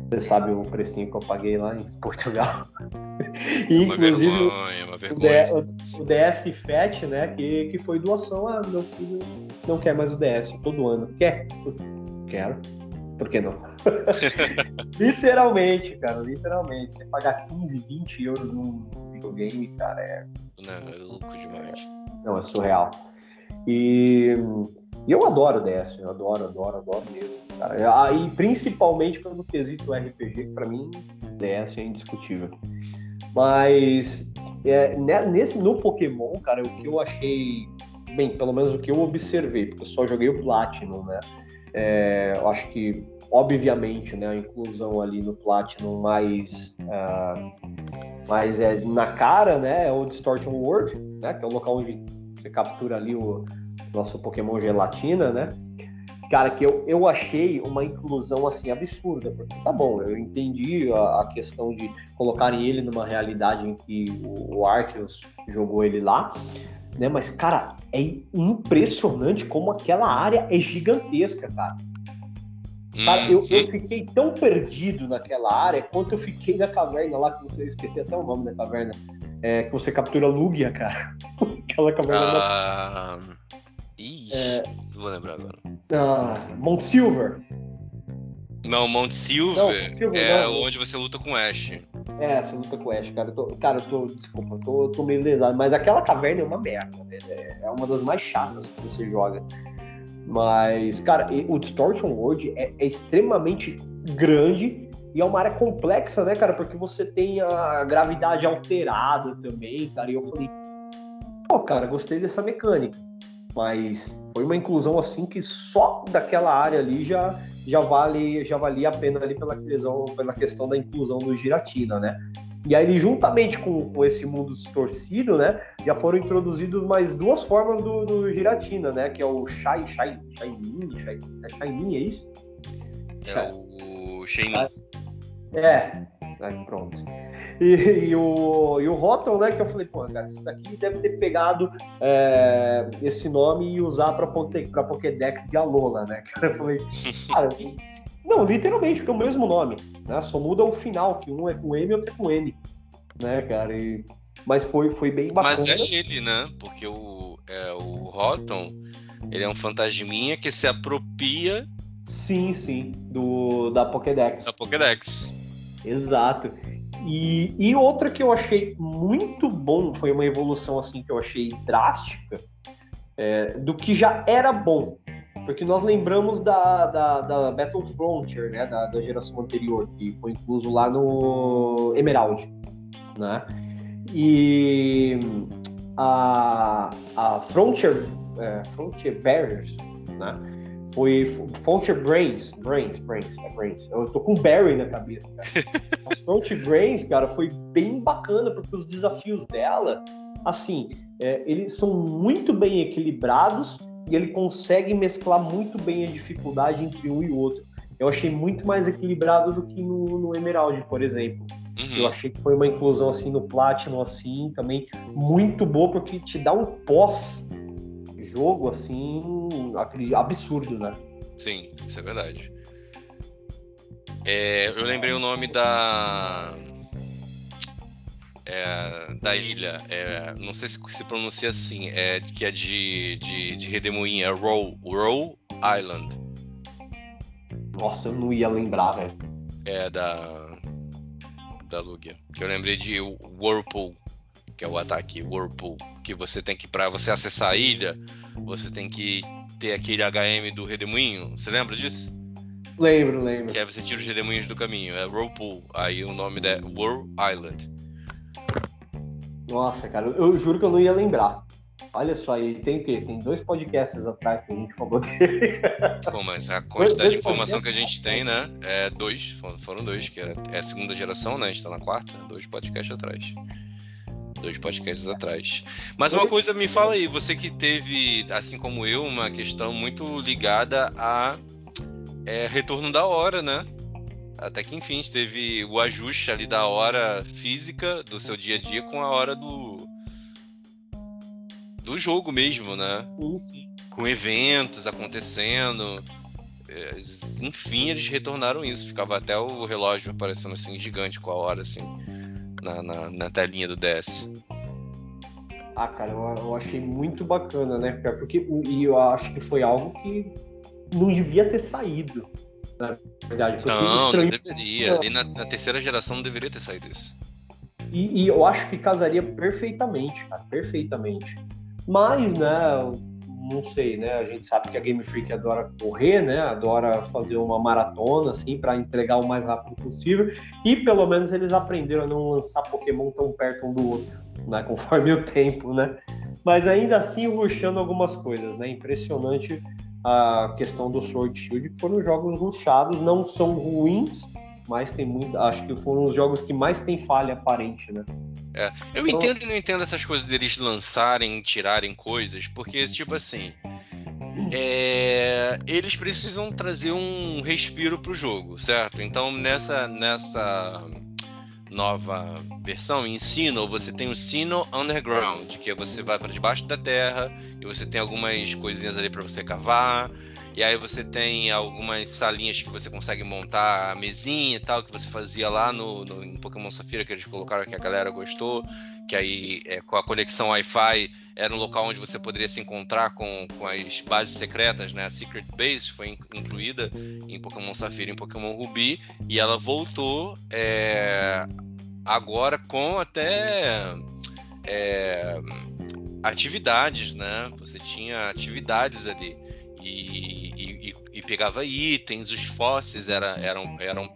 você sabe o precinho que eu paguei lá em Portugal. e, uma inclusive, vergonha, uma vergonha. O, o DS Fat, né? Que, que foi doação. Ah, meu filho não quer mais o DS todo ano. Quer? Quero. Por que não? literalmente, cara, literalmente. Você pagar 15, 20 euros num videogame, cara, é. Não, é louco demais. Não, é surreal. E, e eu adoro DS, eu adoro, adoro, adoro mesmo. Cara. E principalmente pelo quesito RPG, que pra mim DS é indiscutível. Mas é, né, nesse, no Pokémon, cara, o que eu achei. Bem, pelo menos o que eu observei, porque eu só joguei o Platinum, né? É, eu acho que, obviamente, né, a inclusão ali no Platinum mais. Uh, mais é, na cara, né? É o Distortion World, né? Que é o local onde você captura ali o nosso Pokémon Gelatina, né? Cara, que eu, eu achei uma inclusão assim absurda, porque tá bom, eu entendi a, a questão de colocarem ele numa realidade em que o, o Arceus jogou ele lá, né? Mas, cara, é impressionante como aquela área é gigantesca, cara. Cara, eu, eu, uhum. fiquei tão perdido naquela área quanto eu fiquei na caverna lá, que você esqueci até o nome da caverna. É, que você captura Lugia, cara. Aquela caverna. Ah... Ih, é... não vou lembrar agora. Ah, Mount Silver. Não, Mount Silver, não, Silver é não. onde você luta com Ash. É, você luta com Ash, cara. Eu tô, cara, eu tô. Desculpa, eu tô, eu tô meio lesado. Mas aquela caverna é uma merda, É, é uma das mais chatas que você joga. Mas, cara, o Distortion World é, é extremamente grande e é uma área complexa, né, cara? Porque você tem a gravidade alterada também, cara. E eu falei, pô, cara, gostei dessa mecânica. Mas foi uma inclusão assim que só daquela área ali já, já vale já valia a pena ali pela questão, pela questão da inclusão do Giratina, né? E aí, juntamente com, com, esse mundo distorcido, né, já foram introduzidos mais duas formas do, do Giratina, né, que é o Shai, Shai, Shaimin, Shai, é Shaimin, é isso? É o Shaimin. É, Aí, pronto. E, e, o, e o Rotom, né? Que eu falei, pô, cara, isso daqui deve ter pegado é, esse nome e usar pra, pra Pokédex de Alola, né? Cara, eu falei, cara, não, literalmente, porque é o mesmo nome, né? Só muda o final, que um é com M e outro é com N, né, cara? E, mas foi, foi bem bacana. Mas é ele, né? Porque o, é, o Rotom, ele é um fantasminha que se apropria Sim, sim, do da Pokédex. Da Pokédex. Exato. E, e outra que eu achei muito bom, foi uma evolução assim que eu achei drástica, é, do que já era bom, Porque nós lembramos da, da, da Battle Frontier, né? Da, da geração anterior, que foi incluso lá no Emerald, né? E a, a Frontier, é, Frontier Barriers, né? Foi Frontier Brains, Brains, Brains, é Brains. Eu tô com Barry na cabeça, cara. As Frontier Brains, cara, foi bem bacana, porque os desafios dela, assim, é, eles são muito bem equilibrados e ele consegue mesclar muito bem a dificuldade entre um e outro. Eu achei muito mais equilibrado do que no, no Emerald, por exemplo. Uhum. Eu achei que foi uma inclusão assim no Platinum assim também muito boa porque te dá um pós jogo assim absurdo, né? Sim, isso é verdade. É, eu lembrei o nome da é, da ilha. É, não sei se se pronuncia assim, é, que é de, de, de Redemoinho, é Row, Row Island. Nossa, eu não ia lembrar, velho. É da. Da Lugia. Que eu lembrei de Whirlpool, que é o ataque Whirlpool. Que você tem que, pra você acessar a ilha, você tem que ter aquele HM do Redemoinho. Você lembra disso? Lembro, lembro. Que aí você tira os redemoinhos do caminho. É Whirlpool. Aí o nome é Whirl Island. Nossa, cara, eu juro que eu não ia lembrar. Olha só, aí tem o quê? Tem dois podcasts atrás que a gente falou dele. Pô, mas a quantidade de informação que a gente tem, né? É dois, foram dois, que é, é a segunda geração, né? A gente tá na quarta, dois podcasts atrás. Dois podcasts atrás. Mas uma coisa, me fala aí, você que teve, assim como eu, uma questão muito ligada a é, retorno da hora, né? Até que enfim, teve o ajuste ali da hora física do seu dia a dia com a hora do do jogo mesmo, né? Sim, sim. Com eventos acontecendo. É, enfim, eles retornaram isso. Ficava até o relógio aparecendo assim, gigante com a hora, assim, na, na, na telinha do DS. Ah, cara, eu, eu, achei muito bacana, né? Porque e eu acho que foi algo que não devia ter saído na verdade. não, não deveria. Ali na, na, terceira geração não deveria ter saído isso. E, e, eu acho que casaria perfeitamente, cara, perfeitamente. Mas, né, não sei, né? A gente sabe que a Game Freak adora correr, né? Adora fazer uma maratona, assim, para entregar o mais rápido possível. E pelo menos eles aprenderam a não lançar Pokémon tão perto um do outro, né? Conforme o tempo, né? Mas ainda assim ruxando algumas coisas, né? Impressionante a questão do Sword Shield, que foram jogos ruxados, não são ruins, mas tem muito. Acho que foram os jogos que mais tem falha aparente, né? É, eu então... entendo e não entendo essas coisas deles lançarem, tirarem coisas, porque, tipo assim. É, eles precisam trazer um respiro pro jogo, certo? Então, nessa, nessa nova versão, ensino, você tem o Sino Underground, que é você vai para debaixo da terra e você tem algumas coisinhas ali para você cavar. E aí você tem algumas salinhas que você consegue montar a mesinha e tal, que você fazia lá no, no em Pokémon Safira, que eles colocaram que a galera gostou, que aí é, com a conexão Wi-Fi era um local onde você poderia se encontrar com, com as bases secretas, né? A Secret Base foi incluída em Pokémon Safira e em Pokémon Ruby, e ela voltou é, agora com até é, atividades, né? Você tinha atividades ali e, pegava itens, os fósseis era, eram, eram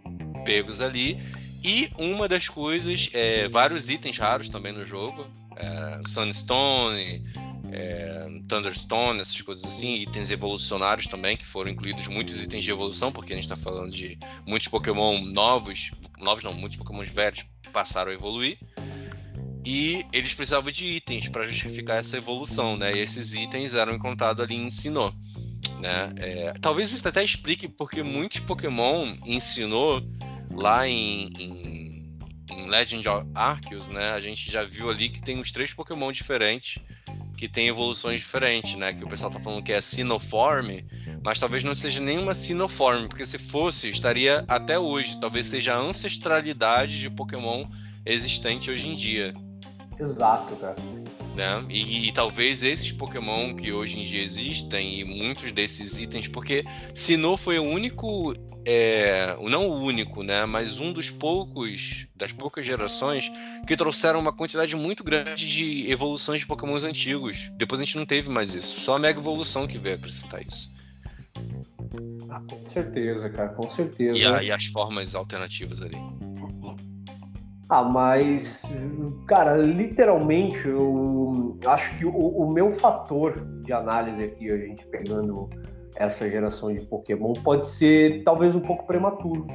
pegos ali. E uma das coisas, é, vários itens raros também no jogo, é, Sunstone, é, Thunderstone, essas coisas assim, itens evolucionários também, que foram incluídos muitos itens de evolução, porque a gente está falando de muitos Pokémon novos, novos não, muitos Pokémon velhos passaram a evoluir. E eles precisavam de itens para justificar essa evolução, né? E esses itens eram encontrados ali em Sinnoh, né? É, talvez isso até explique porque muitos Pokémon ensinou lá em, em, em, Legend of Arceus, né? A gente já viu ali que tem uns três Pokémon diferentes que tem evoluções diferentes, né? Que o pessoal tá falando que é Sinoform, mas talvez não seja nenhuma Sinoform, porque se fosse, estaria até hoje. Talvez seja a ancestralidade de Pokémon existente hoje em dia. Exato, cara. Né? E, e, talvez esses Pokémon que hoje em dia existem e muitos desses itens, porque Sinnoh foi o único, é, não o único, né? Mas um dos poucos, das poucas gerações que trouxeram uma quantidade muito grande de evoluções de Pokémons antigos. Depois a gente não teve mais isso. Só a Mega Evolução que veio acrescentar isso. Ah, com certeza, cara, com certeza. E, a, e as formas alternativas ali. Ah, mas, cara, literalmente, eu acho que o, o, meu fator de análise aqui, a gente pegando essa geração de Pokémon, pode ser talvez um pouco prematuro.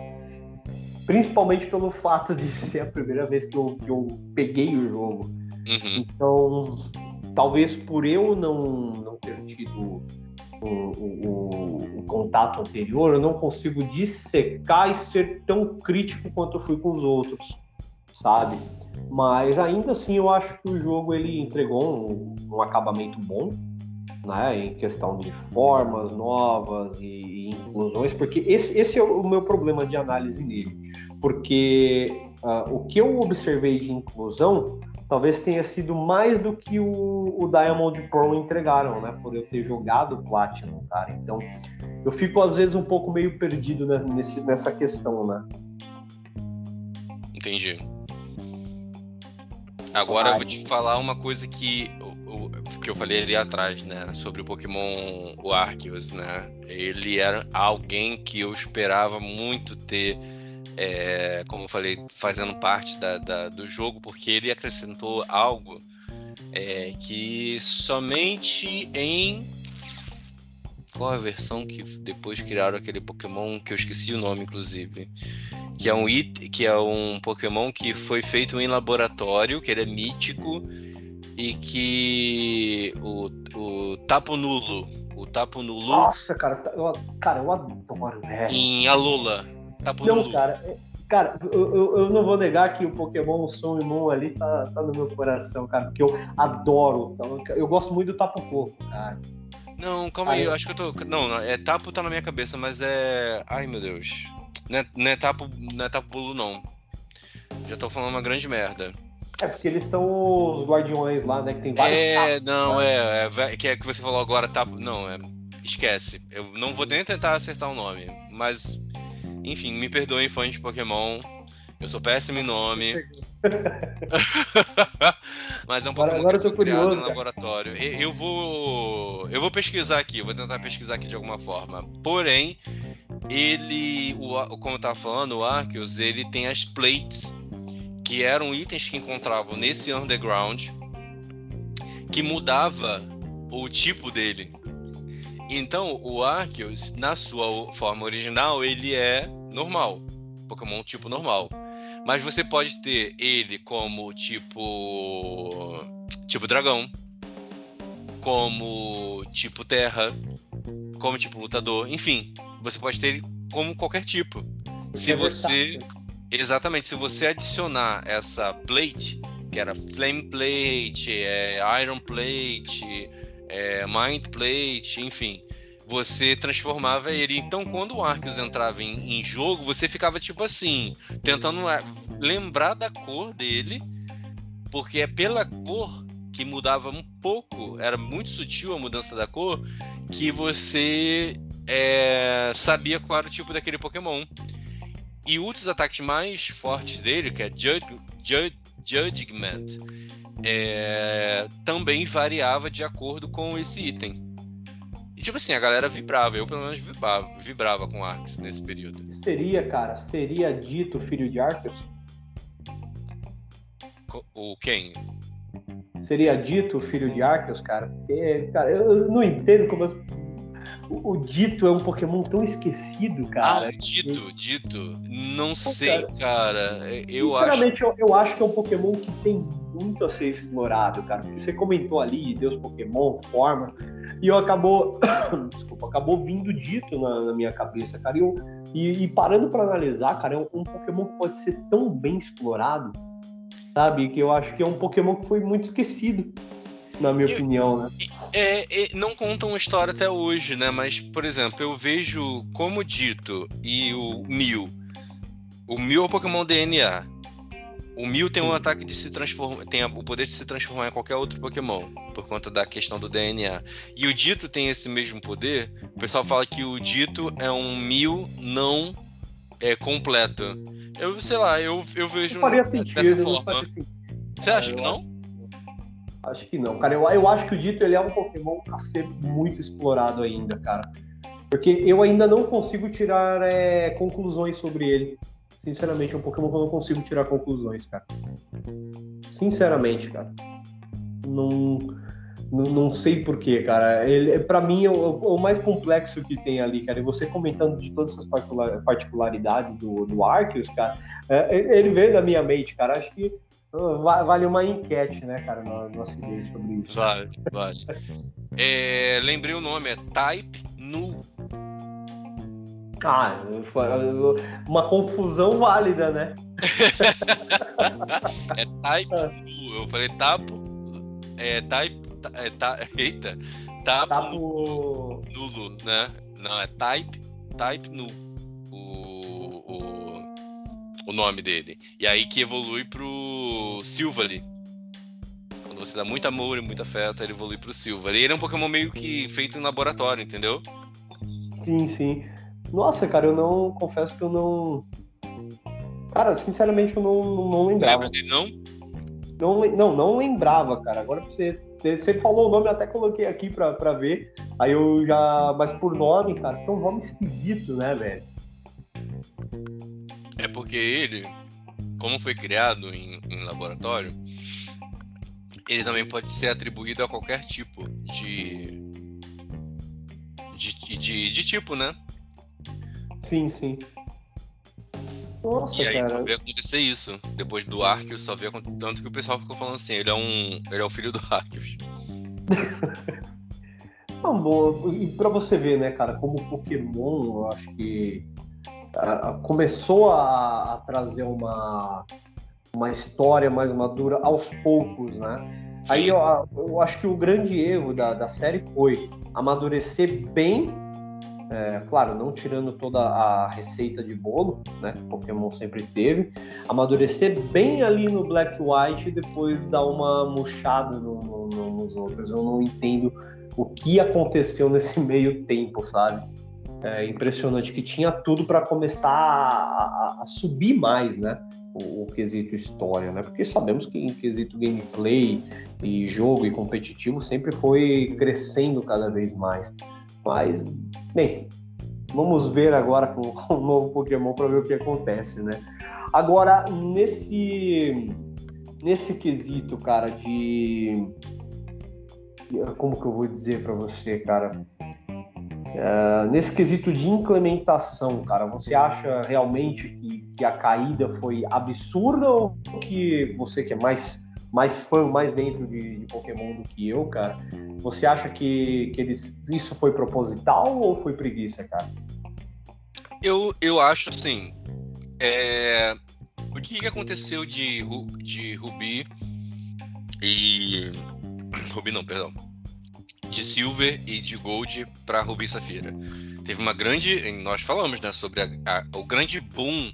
Principalmente pelo fato de ser a primeira vez que eu, que eu peguei o jogo. Uhum. Então, talvez por eu não, não ter tido o, o, o, contato anterior, eu não consigo dissecar e ser tão crítico quanto eu fui com os outros sabe? Mas ainda assim eu acho que o jogo ele entregou um, um acabamento bom, né? Em questão de formas novas e, e inclusões, porque esse, esse é o meu problema de análise nele. Porque uh, o que eu observei de inclusão talvez tenha sido mais do que o, o Diamond Pro entregaram, né? Por eu ter jogado Platinum, cara. Então, eu fico às vezes um pouco meio perdido nesse, nessa questão, né? Entendi. Agora eu vou te falar uma coisa que, que eu falei ali atrás, né? Sobre o Pokémon o Arceus, né? Ele era alguém que eu esperava muito ter, é, como eu falei, fazendo parte da, da, do jogo, porque ele acrescentou algo é, que somente em. Qual a versão que depois criaram aquele Pokémon que eu esqueci o nome, inclusive? que é um it, que é um Pokémon que foi feito em laboratório, que ele é mítico e que o, o Tapo Nulo, o Tapo Nulo. Nossa, cara, eu, cara, eu adoro, velho. Em Alola. Tapo não, Nulo. cara, é, cara, eu, eu, eu, não vou negar que o Pokémon Som e Moon ali tá, tá no meu coração, cara, porque eu adoro. Eu gosto muito do Tapo Coco, cara. Não, calma aí, aí, eu acho que eu tô. Não, não, é Tapo tá na minha cabeça, mas é. Ai meu Deus. Não é, não é tapo, não é tapo não. Já tô falando uma grande merda. É, porque eles são os guardiões lá, né? Que tem vários. É, tapos, não, né? é, é. Que é que você falou agora, tapo. Não, é. Esquece. Eu não vou nem tentar acertar o nome. Mas, enfim, me perdoem, fãs de Pokémon. Eu sou péssimo em nome. Mas é um Pokémon agora, agora no laboratório. Eu vou. Eu vou pesquisar aqui, vou tentar pesquisar aqui de alguma forma. Porém, ele, o, como eu tava falando, o Arceus, ele tem as plates, que eram itens que encontravam nesse underground, que mudava o tipo dele. Então, o Arceus, na sua forma original, ele é normal, Pokémon tipo normal. Mas você pode ter ele como tipo tipo dragão, como tipo terra, como tipo lutador, enfim, você pode ter ele como qualquer tipo. se é você. Exatamente, se você adicionar essa plate, que era Flame Plate, é, Iron Plate, é, Mind Plate, enfim, você transformava ele. Então, quando o Arceus entrava em, em, jogo, você ficava tipo assim, tentando é, lembrar da cor dele, porque é pela cor que mudava um pouco, era muito sutil a mudança da cor, que você é, sabia qual era o tipo daquele Pokémon. E um dos ataques mais fortes dele, que é Judge, Judge, Judgment, é, também variava de acordo com esse item. Tipo assim, a galera vibrava, eu pelo menos vibrava, vibrava com Arceus nesse período. Seria, cara, seria dito filho de Arceus? O quem? Seria dito filho de Arceus, cara? Porque, cara, eu não entendo como as o, o, Dito é um Pokémon tão esquecido, cara. Ah, Dito, Dito. Não sei, cara. cara. Eu Sinceramente, acho... eu, eu acho que é um Pokémon que tem muito a ser explorado, cara. Porque você comentou ali, Deus Pokémon, formas, e eu acabou. Desculpa, acabou vindo Dito na, na minha cabeça, cara. E, eu, e, e parando para analisar, cara, é um, um Pokémon que pode ser tão bem explorado, sabe? Que eu acho que é um Pokémon que foi muito esquecido na minha eu, opinião, né? É, é, não contam uma história até hoje, né? Mas, por exemplo, eu vejo como dito e o Mil. O Mil é o Pokémon DNA. O Mil tem um ataque de se transformar, tem o poder de se transformar em qualquer outro Pokémon, por conta da questão do DNA. E o Dito tem esse mesmo poder. O pessoal fala que o Dito é um Mil não é, completo. Eu sei lá, eu, eu vejo sentido, dessa forma. Você acha que não? Acho que não, cara. Eu, eu acho que o Dito ele é um Pokémon a ser muito explorado ainda, cara. Porque eu ainda não consigo tirar é, conclusões sobre ele. Sinceramente, é um Pokémon que eu não consigo tirar conclusões, cara. Sinceramente, cara. Não, não, não sei porquê, cara. Ele, pra mim, é o, o, mais complexo que tem ali, cara. E você comentando de todas essas particularidades do, do Arceus, cara, é, ele veio da minha mente, cara. Acho que Vale uma enquete, né, cara, no, no acidente sobre isso. Vale, vale. é, lembrei o nome, é Type Nu. Ah, uma confusão válida, né? é Type Nu. Eu falei Tapo. É Type. É, ta, eita. Tapo. tapo... Nulo, né? Não, é Type. Type Nu o nome dele. E aí que evolui pro Silvally. Quando você dá muito amor e muita afeto, ele evolui pro Silvally. E ele é um Pokémon meio que feito em laboratório, entendeu? Sim, sim. Nossa, cara, eu não. Confesso que eu não. Cara, sinceramente eu não, não lembrava. Lembra dele, não? Não, não, não lembrava, cara. Agora você. Você falou o nome, eu até coloquei aqui pra, pra ver. Aí eu já. Mas por nome, cara, que é um nome esquisito, né, velho? Porque ele, como foi criado em, em laboratório, ele também pode ser atribuído a qualquer tipo de. de, de, de tipo, né? Sim, sim. Nossa, e aí cara. só veio acontecer isso. Depois do Arceus só veio acontecer. Tanto que o pessoal ficou falando assim, ele é um. Ele é o filho do Arceus. Não, bom, e pra você ver, né, cara, como Pokémon, eu acho que começou a, a, trazer uma, uma história mais madura aos poucos, né? Aí eu, eu, acho que o grande erro da, da série foi amadurecer bem, é, claro, não tirando toda a receita de bolo, né? Que Pokémon sempre teve, amadurecer bem ali no Black White e depois dar uma murchada no, no, no, nos outros. Eu não entendo o que aconteceu nesse meio tempo, sabe? É, impressionante que tinha tudo para começar a, a, subir mais, né? O, o, quesito história, né? Porque sabemos que em quesito gameplay e jogo e competitivo sempre foi crescendo cada vez mais. Mas, bem, vamos ver agora com o novo Pokémon para ver o que acontece, né? Agora, nesse nesse quesito, cara, de como que eu vou dizer para você, cara? Uh, nesse quesito de implementação, cara, você acha realmente que, que, a caída foi absurda ou que você que é mais, mais fã, mais dentro de, de Pokémon do que eu, cara, você acha que, que eles, isso foi proposital ou foi preguiça, cara? Eu, eu acho assim. É... O que, aconteceu de, de Ruby e. Ruby não, perdão de Silver e de Gold para Ruby e Safira. Teve uma grande. Nós falamos né, sobre a, a, o grande boom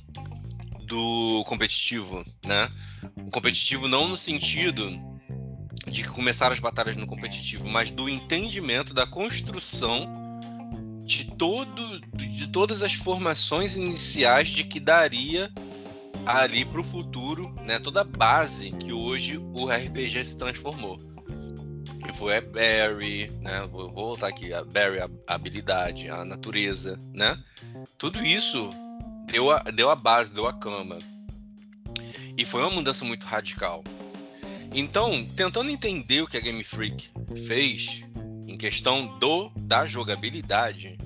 do competitivo, né? O competitivo não no sentido de que começaram as batalhas no competitivo, mas do entendimento da construção de todo de todas as formações iniciais de que daria ali para o futuro, né? Toda a base que hoje o RPG se transformou que foi a Barry, né? Vou, voltar aqui, a Barry, a, a, habilidade, a natureza, né? Tudo isso deu a, deu a base, deu a cama. E foi uma mudança muito radical. Então, tentando entender o que a Game Freak fez em questão do da jogabilidade,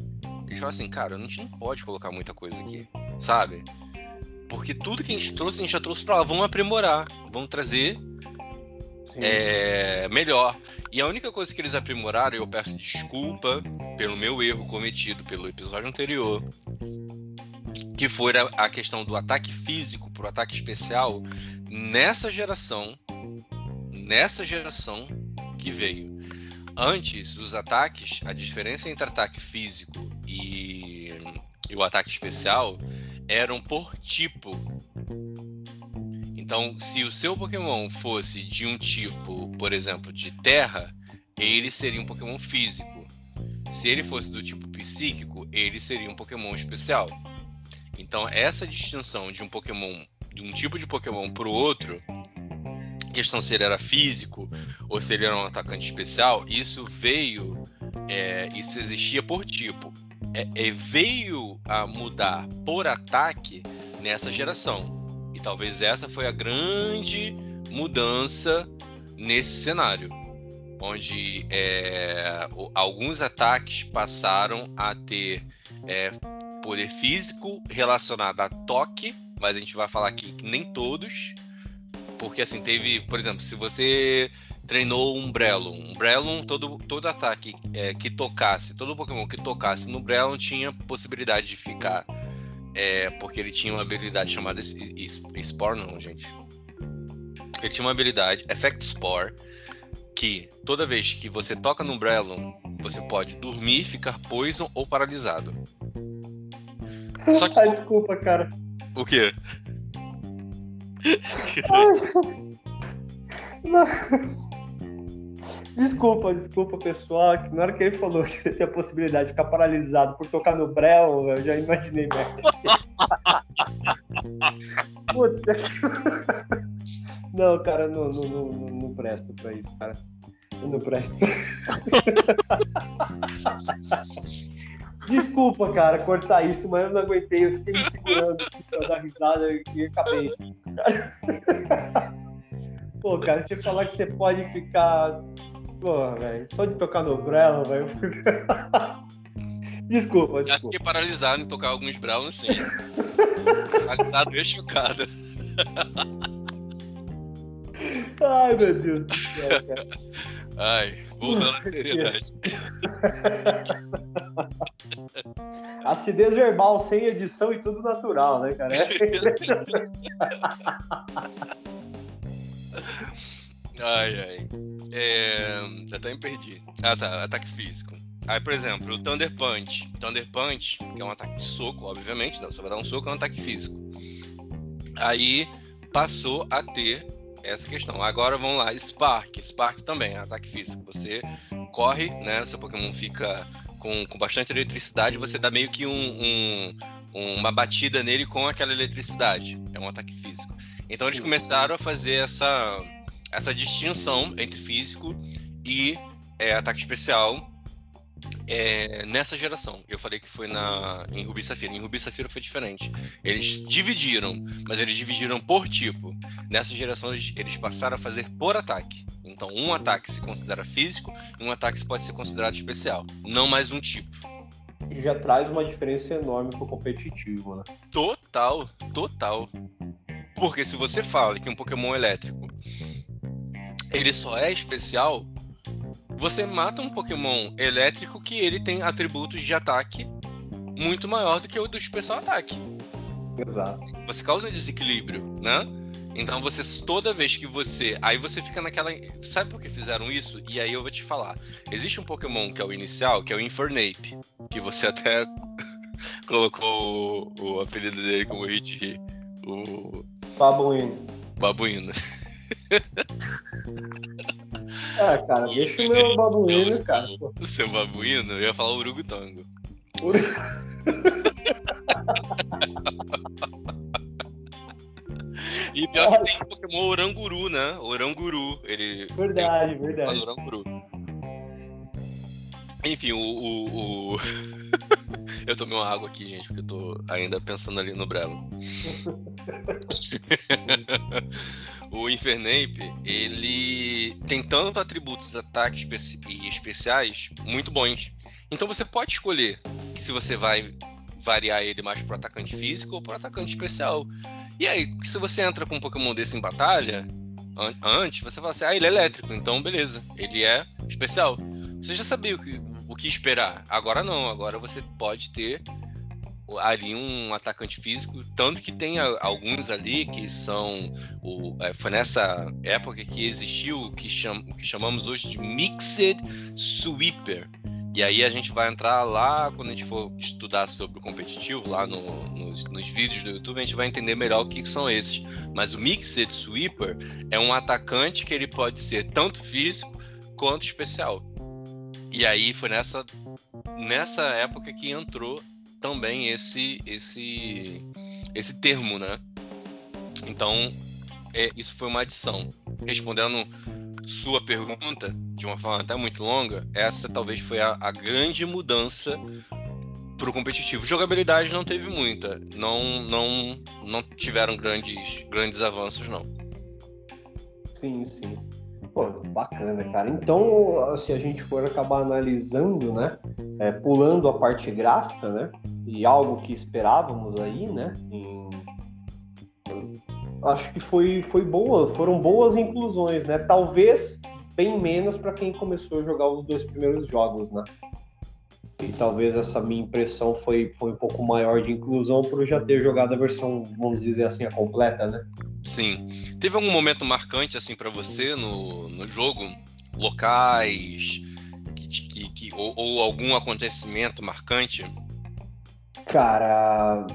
eles falaram assim, cara, a gente não pode colocar muita coisa aqui, sabe? Porque tudo que a gente trouxe, a gente já trouxe para lá, vamos aprimorar, vamos trazer é, melhor. E a única coisa que eles aprimoraram, eu peço desculpa pelo meu erro cometido pelo episódio anterior, que foi a, questão do ataque físico para o ataque especial nessa geração, nessa geração que veio. Antes, os ataques, a diferença entre ataque físico e, e o ataque especial eram por tipo. Então, se o seu Pokémon fosse de um tipo, por exemplo, de terra, ele seria um Pokémon físico. Se ele fosse do tipo psíquico, ele seria um Pokémon especial. Então, essa distinção de um Pokémon, de um tipo de Pokémon para o outro, questão se ele era físico ou se ele era um atacante especial, isso veio, é, isso existia por tipo. é, é, veio a mudar por ataque nessa geração. Talvez essa foi a grande mudança nesse cenário, onde é, alguns ataques passaram a ter é, poder físico relacionado a toque, mas a gente vai falar aqui que nem todos, porque assim teve, por exemplo, se você treinou um Brelon. Um Brelon, todo, todo ataque é, que tocasse, todo Pokémon que tocasse no Brelon tinha possibilidade de ficar. É, porque ele tinha uma habilidade chamada Spore, não, gente. Ele tinha uma habilidade, Effect Spore, que toda vez que você toca no Brelon, você pode dormir, ficar poison ou paralisado. Só que... Ai, desculpa, cara. O quê? Não. Desculpa, desculpa, pessoal. Que na hora que ele falou que você tinha a possibilidade de ficar paralisado por tocar no Brel, eu já imaginei merda. Puta que... Não, cara, não, não, não, não presto pra isso, cara. Eu não presto. Desculpa, cara, cortar isso, mas eu não aguentei. Eu fiquei me segurando pra dar risada e acabei. Pô, cara, você falar que você pode ficar Porra, velho. Só de tocar no Brello, velho. desculpa, desculpa. Já fiquei paralisado em tocar alguns Browns, sim. paralisado e chocado. Ai, meu Deus do céu, cara. Ai, voltando à seriedade. Acidez verbal, sem edição e tudo natural, né, cara? ai, ai. É... Até me perdi. Ah, tá. Ataque físico. Aí, por exemplo, o Thunder Punch. Thunder Punch, que é um ataque de soco, obviamente, não, você vai dar um soco, é um ataque físico. Aí passou a ter essa questão. Agora vamos lá, Spark. Spark também é ataque físico. Você corre, né? Seu Pokémon fica com, com bastante eletricidade, você dá meio que um, um, uma batida nele com aquela eletricidade. É um ataque físico. Então eles começaram a fazer essa essa distinção entre físico e é, ataque especial é, nessa geração. Eu falei que foi na, em Rubi Safira. Em Rubi Safira foi diferente. Eles dividiram, mas eles dividiram por tipo. Nessa geração eles, eles passaram a fazer por ataque. Então um ataque se considera físico e um ataque pode ser considerado especial. Não mais um tipo. E já traz uma diferença enorme pro competitivo, né? Total, total. Porque se você fala que um Pokémon elétrico ele só é especial, você mata um Pokémon elétrico que ele tem atributos de ataque muito maior do que o do especial ataque. Exato. Você causa um desequilíbrio, né? Então você toda vez que você, aí você fica naquela, sabe por que fizeram isso? E aí eu vou te falar. Existe um Pokémon que é o inicial, que é o Infernape, que você até colocou o, o apelido dele como Hit o Babuíno. Babuíno. Ah, cara, deixa o meu babuíno, o cara. Seu, o seu babuíno? Eu ia falar urugutango. Ur... e pior que tem Pokémon Oranguru, né? Oranguru. Ele verdade, verdade. Oranguru. Enfim, o. o, o... eu tomei uma água aqui, gente, porque eu tô ainda pensando ali no Brelo. o Infernape, ele tem tanto atributos ataques e especiais muito bons. Então você pode escolher se você vai variar ele mais pro atacante físico ou pro atacante especial. E aí, se você entra com um Pokémon desse em batalha, an antes, você fala assim, ah, ele é elétrico, então beleza, ele é especial. Você já sabia o que, o que esperar. Agora não, agora você pode ter ali um atacante físico, tanto que tem alguns ali que são o, é, foi nessa época que existiu o que, cham, o que chamamos hoje de Mixed Sweeper. E aí a gente vai entrar lá quando a gente for estudar sobre o competitivo, lá no, nos, nos, vídeos do YouTube, a gente vai entender melhor o que, que são esses. Mas o Mixed Sweeper é um atacante que ele pode ser tanto físico quanto especial. E aí foi nessa, nessa época que entrou também esse esse esse termo, né? Então, é, isso foi uma adição. Respondendo sua pergunta de uma forma até muito longa, essa talvez foi a, a grande mudança pro competitivo. Jogabilidade não teve muita. Não, não, não tiveram grandes, grandes avanços, não. Sim, sim. Pô, bacana, cara. Então, se a gente for acabar analisando, né, é, pulando a parte gráfica, né, e algo que esperávamos aí, né, em... acho que foi, foi boa, foram boas inclusões, né, talvez bem menos para quem começou a jogar os dois primeiros jogos, né. E talvez essa minha impressão foi, foi um pouco maior de inclusão por eu já ter jogado a versão, vamos dizer assim, a completa, né? Sim. Teve algum momento marcante assim para você no, no jogo? Locais que, que, que ou, ou, algum acontecimento marcante? Cara,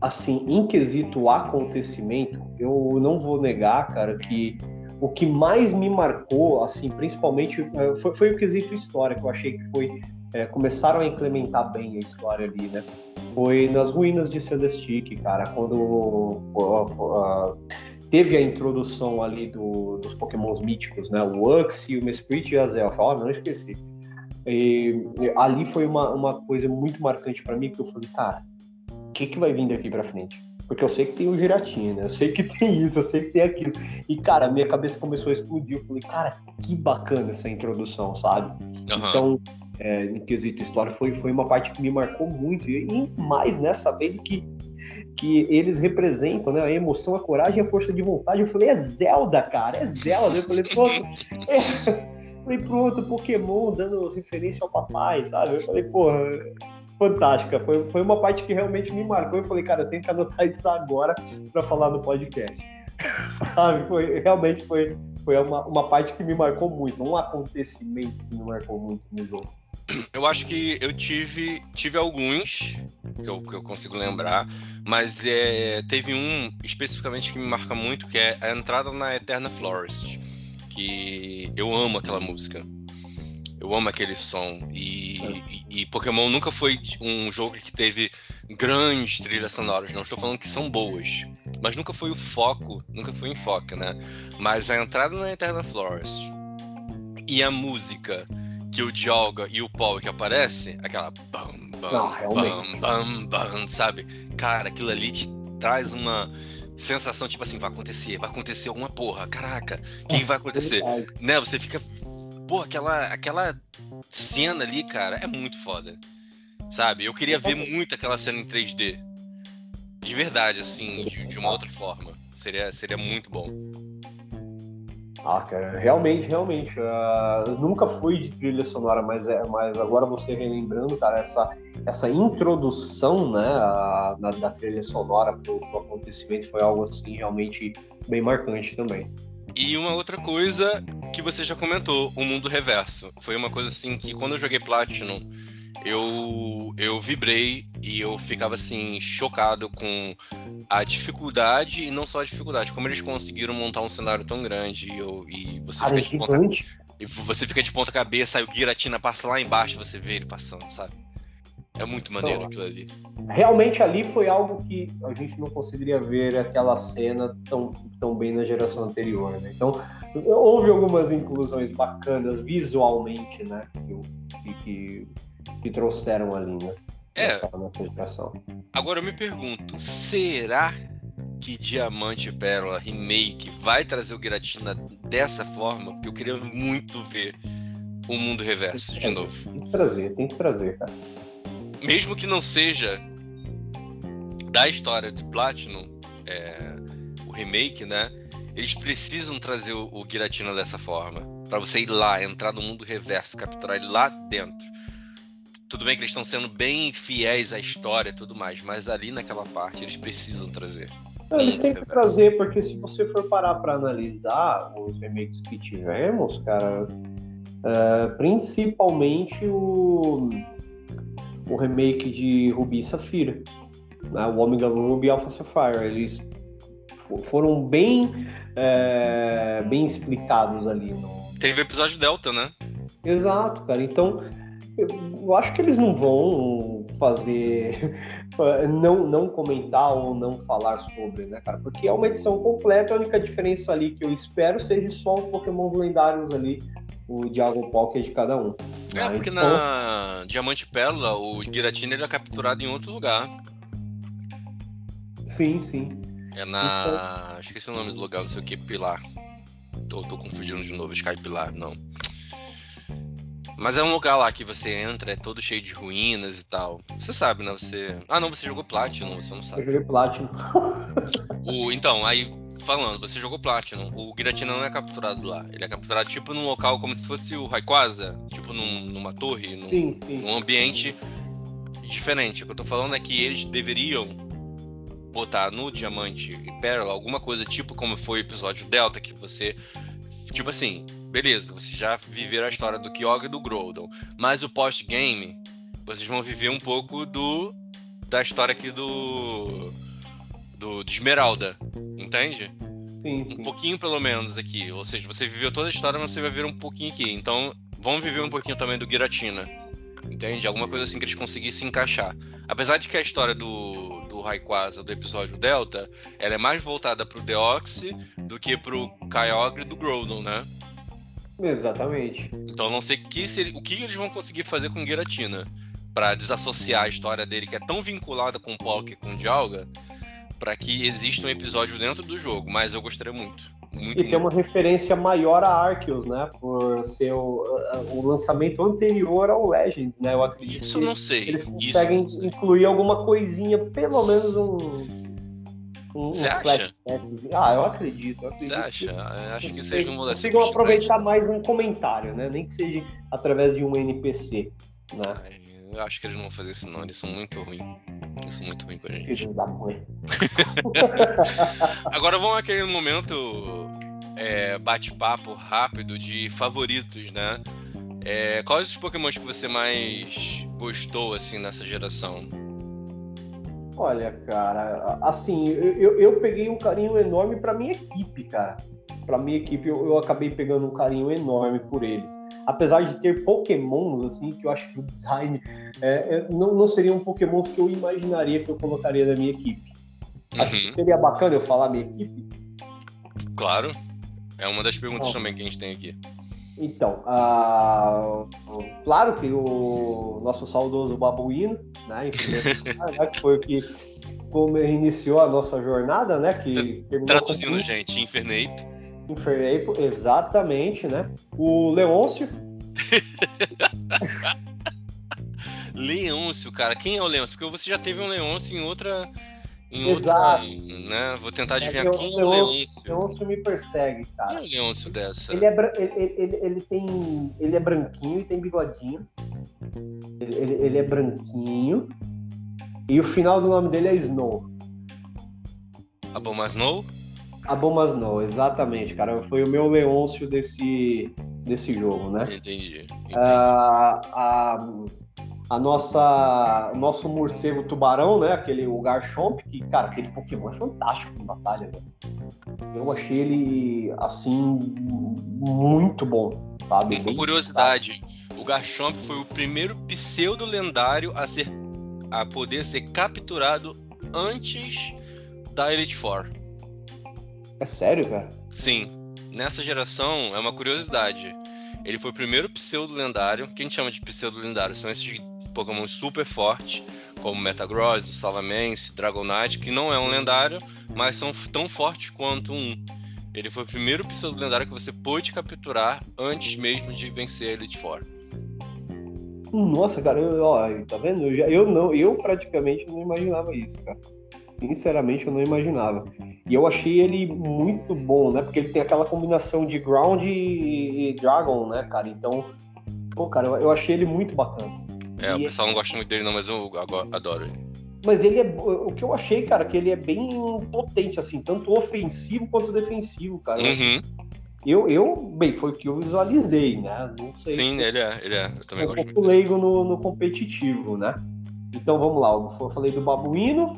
assim, em quesito acontecimento, eu não vou negar, cara, que o que mais me marcou, assim, principalmente, eh, foi, foi o quesito história, que eu achei que foi. É, começaram a implementar bem a história ali, né? Foi nas ruínas de Celestique, cara, quando teve a introdução ali do, dos pokémons míticos, né? O Uxie, o Mesprit e a Zelfa. Ó, oh, não esqueci. E, ali foi uma, uma coisa muito marcante para mim, que eu falei, cara, o que, que vai vir daqui para frente? Porque eu sei que tem o Giratina, eu sei que tem isso, eu sei que tem aquilo. E, cara, minha cabeça começou a explodir. Eu falei, cara, que bacana essa introdução, sabe? Uhum. Então, é, em quesito história, foi, foi uma parte que me marcou muito. E, e mais, né, sabendo que que eles representam, né? A emoção, a coragem, a força de vontade. Eu falei, é Zelda, cara, é Zelda. Eu falei, pô, é... Falei, pronto, Pokémon dando referência ao papai, sabe? Eu falei, porra, fantástica. Foi, foi uma parte que realmente me marcou. Eu falei, cara, eu tenho que anotar isso agora para falar no podcast. sabe? Foi, realmente foi, foi uma, uma parte que me marcou muito, um acontecimento que me marcou muito no jogo. Eu acho que eu tive, tive alguns que eu, que eu consigo lembrar, mas é, teve um especificamente que me marca muito, que é a entrada na Eterna Forest, que eu amo aquela música. Eu amo aquele som. E, e, e, Pokémon nunca foi um jogo que teve grandes trilhas sonoras. Não estou falando que são boas. Mas nunca foi o foco, nunca foi o enfoque, né? Mas a entrada na Eterna Forest e a música que o Dialga e o Paul que aparece, aquela bam, bam, Não, bam, bam, bam, sabe? Cara, aquilo ali te traz uma sensação tipo assim, vai acontecer, vai acontecer alguma porra, caraca, quem vai acontecer? É né? Você fica, pô, aquela, aquela cena ali, cara, é muito foda, sabe? Eu queria ver muito aquela cena em 3D, de verdade, assim, de, de uma outra forma, seria, seria muito bom. Ah, cara, realmente, realmente. Uh, nunca fui de trilha sonora, mas, é, mas agora você relembrando, cara, essa, essa introdução né, a, na, da trilha sonora pro, pro acontecimento foi algo assim realmente bem marcante também. E uma outra coisa que você já comentou, o mundo reverso. Foi uma coisa assim que quando eu joguei Platinum, eu, eu vibrei e eu ficava assim, chocado com a dificuldade, e não só a dificuldade, como eles conseguiram montar um cenário tão grande e, eu, e você Cara, fica de ponta, e você fica de ponta cabeça, aí o Giratina passa lá embaixo você vê ele passando, sabe? É muito maneiro então, aquilo ali. Realmente ali foi algo que a gente não conseguiria ver aquela cena tão, tão bem na geração anterior, né? Então, houve algumas inclusões bacanas visualmente, né? Que, que, que trouxeram ali, né? É. Agora eu me pergunto, será que Diamante e Pérola Remake vai trazer o Giratina dessa forma? Porque eu queria muito ver o mundo reverso de novo. Tem que trazer, tem que trazer, cara. Mesmo que não seja da história de Platinum, é, o remake, né? Eles precisam trazer o, o Giratina dessa forma. para você ir lá, entrar no mundo reverso, capturar ele lá dentro. Tudo bem que eles estão sendo bem fiéis à história e tudo mais, mas ali naquela parte eles precisam trazer. Eles têm que trazer, porque se você for parar para analisar os remakes que tivemos, cara, é, principalmente o, o remake de Ruby e Safira, né, o Omega Ruby e Alpha Sapphire, eles foram bem, é, bem explicados ali. No... Teve o episódio Delta, né? Exato, cara. Então, eu acho que eles não vão fazer, não, não comentar ou não falar sobre, né, cara? Porque é uma edição completa, a única diferença ali que eu espero seja só os Pokémon lendários ali, o Diagon que é de cada um. É, porque então... na Diamante Pérola, o Giratina ele é capturado em outro lugar. Sim, sim. É na. Então... Esqueci o nome do lugar, não sei o que, Pilar. Tô, tô confundindo de novo, Sky Pilar, não. Mas é um lugar lá que você entra, é todo cheio de ruínas e tal. Você sabe, né? Você. Ah, não, você jogou Platinum, você não sabe. Eu joguei Platinum. o... Então, aí, falando, você jogou Platinum. O Giratina não é capturado lá. Ele é capturado, tipo, num local como se fosse o Rayquaza. Tipo, num, numa torre. Num, sim, sim. Num ambiente diferente. O que eu tô falando é que eles deveriam botar no Diamante e Pérola alguma coisa tipo como foi o episódio Delta, que você. Tipo assim, beleza, vocês já viveram a história do Kyogre e do Groudon, mas o post-game, vocês vão viver um pouco do da história aqui do do de Esmeralda, entende? Sim, sim. Um pouquinho pelo menos aqui, ou seja, você viveu toda a história, mas você vai ver um pouquinho aqui. Então, vamos viver um pouquinho também do Giratina. Entende? Alguma coisa assim que eles conseguissem encaixar. Apesar de que a história do, do Rayquaza, do episódio Delta, ela é mais voltada pro Deoxy do que pro Kyogre do Groudon, né? Exatamente. Então não sei que o que eles vão conseguir fazer com Giratina para desassociar a história dele, que é tão vinculada com o Poké e com o Dialga, para que exista um episódio dentro do jogo, mas eu gostaria muito. muito e tem uma referência maior a Arceus, né? Por ser o, o, lançamento anterior ao Legends, né? Eu acredito Isso não sei. Eles conseguem Isso incluir alguma coisinha, pelo menos um você acha? Ah, eu acredito. Você acha? Eu acho que seja um Consigam aproveitar mais um comentário, né? Nem que seja através de um NPC. Né? Eu acho que eles não vão fazer isso, não. Eles são muito ruins. Eles são muito ruins com a gente. Filhos da mãe. Agora vamos aquele momento é, bate-papo rápido de favoritos, né? É, quais os Pokémons que você mais gostou assim nessa geração? Olha, cara, assim, eu, eu peguei um carinho enorme para minha equipe, cara. Para minha equipe, eu, eu acabei pegando um carinho enorme por eles. Apesar de ter pokémons, assim, que eu acho que o design é, é, não, não seriam pokémons que eu imaginaria que eu colocaria na minha equipe. Uhum. Acho que uhum. seria bacana eu falar minha equipe. Claro. É uma das perguntas também que a gente tem aqui. Então, uh, claro que o nosso saudoso Babuíno, né, né, que foi o que como iniciou a nossa jornada, né? Que Traduzindo, com... gente, Infernape. Infernape, exatamente, né? O Leôncio. Leôncio, cara. Quem é o Leôncio? Porque você já teve um Leôncio em outra em Exato. outra, né? Vou tentar adivinhar é, quem é o Leôncio. Leôncio me persegue, cara. Quem é o Leôncio dessa? Ele é, ele, ele, ele, tem, ele é branquinho e tem bigodinho. Ele, ele, ele, é branquinho. E o final do nome dele é Snow. Aboma Snow? Aboma Snow, exatamente, cara. Foi o meu Leôncio desse, desse jogo, né? Entendi. entendi. Uh, a, a nossa o nosso morcego tubarão, né? Aquele o Garchomp, que, cara, aquele Pokémon é fantástico em batalha, velho. Eu achei ele assim muito bom, sabe? Uma curiosidade, o Garchomp foi o primeiro pseudo lendário a ser a poder ser capturado antes da Elite Four. É sério, cara? Sim. Nessa geração é uma curiosidade. Ele foi o primeiro pseudo lendário. Quem chama de pseudo lendário são esses Pokémon super fortes, como Metagross, Salamence, Dragonite, que não é um lendário, mas são tão fortes quanto um. Ele foi o primeiro pseudo lendário que você pôde capturar antes mesmo de vencer a Elite Four. Nossa, cara, eu, ó, tá vendo? Eu, já, eu não, eu praticamente não imaginava isso, cara. Sinceramente, eu não imaginava. E eu achei ele muito bom, né? Porque ele tem aquela combinação de Ground e, e Dragon, né, cara? Então, pô, cara, eu, achei ele muito bacana. É, e o pessoal não gosta muito dele, não, mas eu adoro ele. Mas ele é. O que eu achei, cara, que ele é bem potente, assim, tanto ofensivo quanto defensivo, cara. Uhum. Eu, eu, bem, foi o que eu visualizei, né? Não sei. Sim, ele é, ele é. Eu também Sou um pouco leigo no, no, competitivo, né? Então vamos lá, eu falei do Babuíno,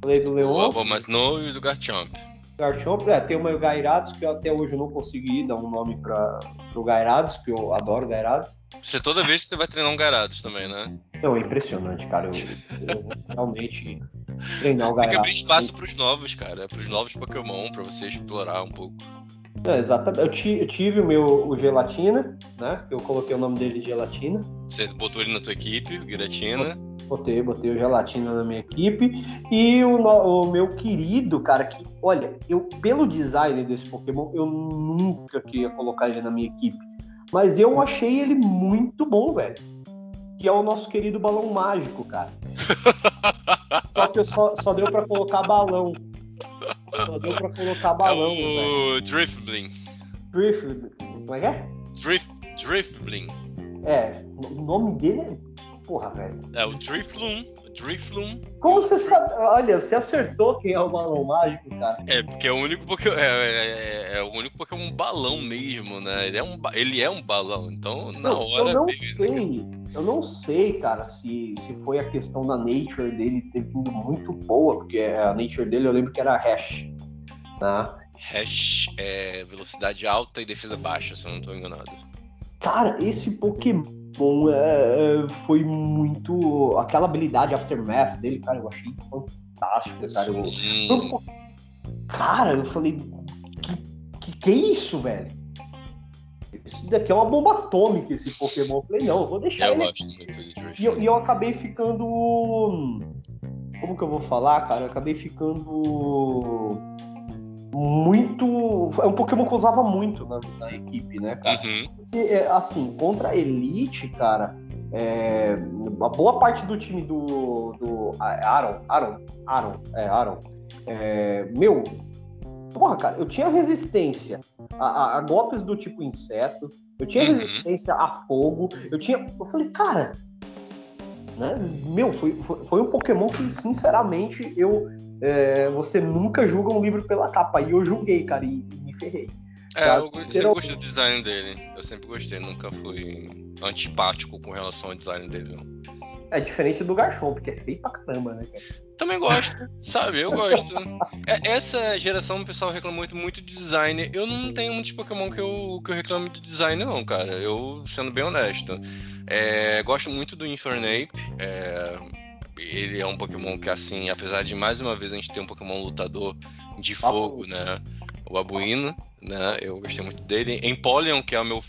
falei do Leon. Do Snow e do Garchomp. Garchomp, é, tem o Gairados, que eu até hoje eu não consegui dar um nome para o Gairados, que eu adoro Gairados. Você toda vez que você vai treinar um Garados também, né? Não, é impressionante, cara. Eu, eu realmente treinar o Garados. Tem que abrir espaço pros novos, cara. Pros novos Pokémon, pra você explorar um pouco. É, exatamente. Eu, eu, tive o meu o Gelatina, né? Eu coloquei o nome dele de Gelatina. Você botou ele na tua equipe, o Giratina. Botei, botei o Gelatina na minha equipe. E o, o, meu querido, cara, que, olha, eu, pelo design desse Pokémon, eu nunca queria colocar ele na minha equipe. Mas eu achei ele muito bom, velho. Que é o nosso querido balão mágico, cara. só que só, só deu para colocar balão. Só deu pra colocar balão. É o Drifbling. Drifbling. Como é que é? Drift, Drifbling. É, o nome dele é. Porra, velho. É o Drifloom. Drifloom. Como você sabe? Olha, você acertou quem é o balão mágico, cara. É, porque é o único Pokémon. É, é, é, é o único Pokémon balão mesmo, né? Ele é um, ele é um balão, então na não, hora. Eu não sei. Eu não sei, cara, se, se foi a questão da nature dele ter vindo muito boa, porque a nature dele eu lembro que era hash. Tá? Hash é velocidade alta e defesa baixa, se eu não estou enganado. Cara, esse Pokémon é, é, foi muito. Aquela habilidade Aftermath dele, cara, eu achei fantástica, cara. Eu, cara, eu falei. Que, que, que é isso, velho? Isso daqui é uma bomba atômica, esse Pokémon. Eu falei, não, eu vou deixar eu ele. Gosto e, eu, e eu acabei ficando. Como que eu vou falar, cara? Eu acabei ficando muito. É um Pokémon que eu usava muito na, na equipe, né, cara? Uhum. Porque, é, assim, contra a Elite, cara, é, a boa parte do time do, do Aaron, Aaron, Aaron, é, Aaron, é, meu, porra, cara, eu tinha resistência a, a, a golpes do tipo inseto, eu tinha uhum. resistência a fogo, eu tinha. Eu falei, cara, né? Meu, foi, foi, foi, um Pokémon que, sinceramente, eu. É, você nunca julga um livro pela capa. E eu julguei, cara, e, e me ferrei. É, eu, eu sempre gostei do design dele. Eu sempre gostei, nunca fui antipático com relação ao design dele, não. É diferente do Garchomp, porque é feio pra caramba, né, cara? Também gosto, sabe? Eu gosto. É, essa geração o pessoal reclama muito, muito de design. Eu não tenho muitos Pokémon que eu, que eu reclamo de design, não, cara. Eu, sendo bem honesto. É, gosto muito do Infernape. É, ele é um Pokémon que, assim, apesar de mais uma vez a gente ter um Pokémon lutador de fogo, né? O Abuino, né? Eu gostei muito dele. Empoleon, que é o meu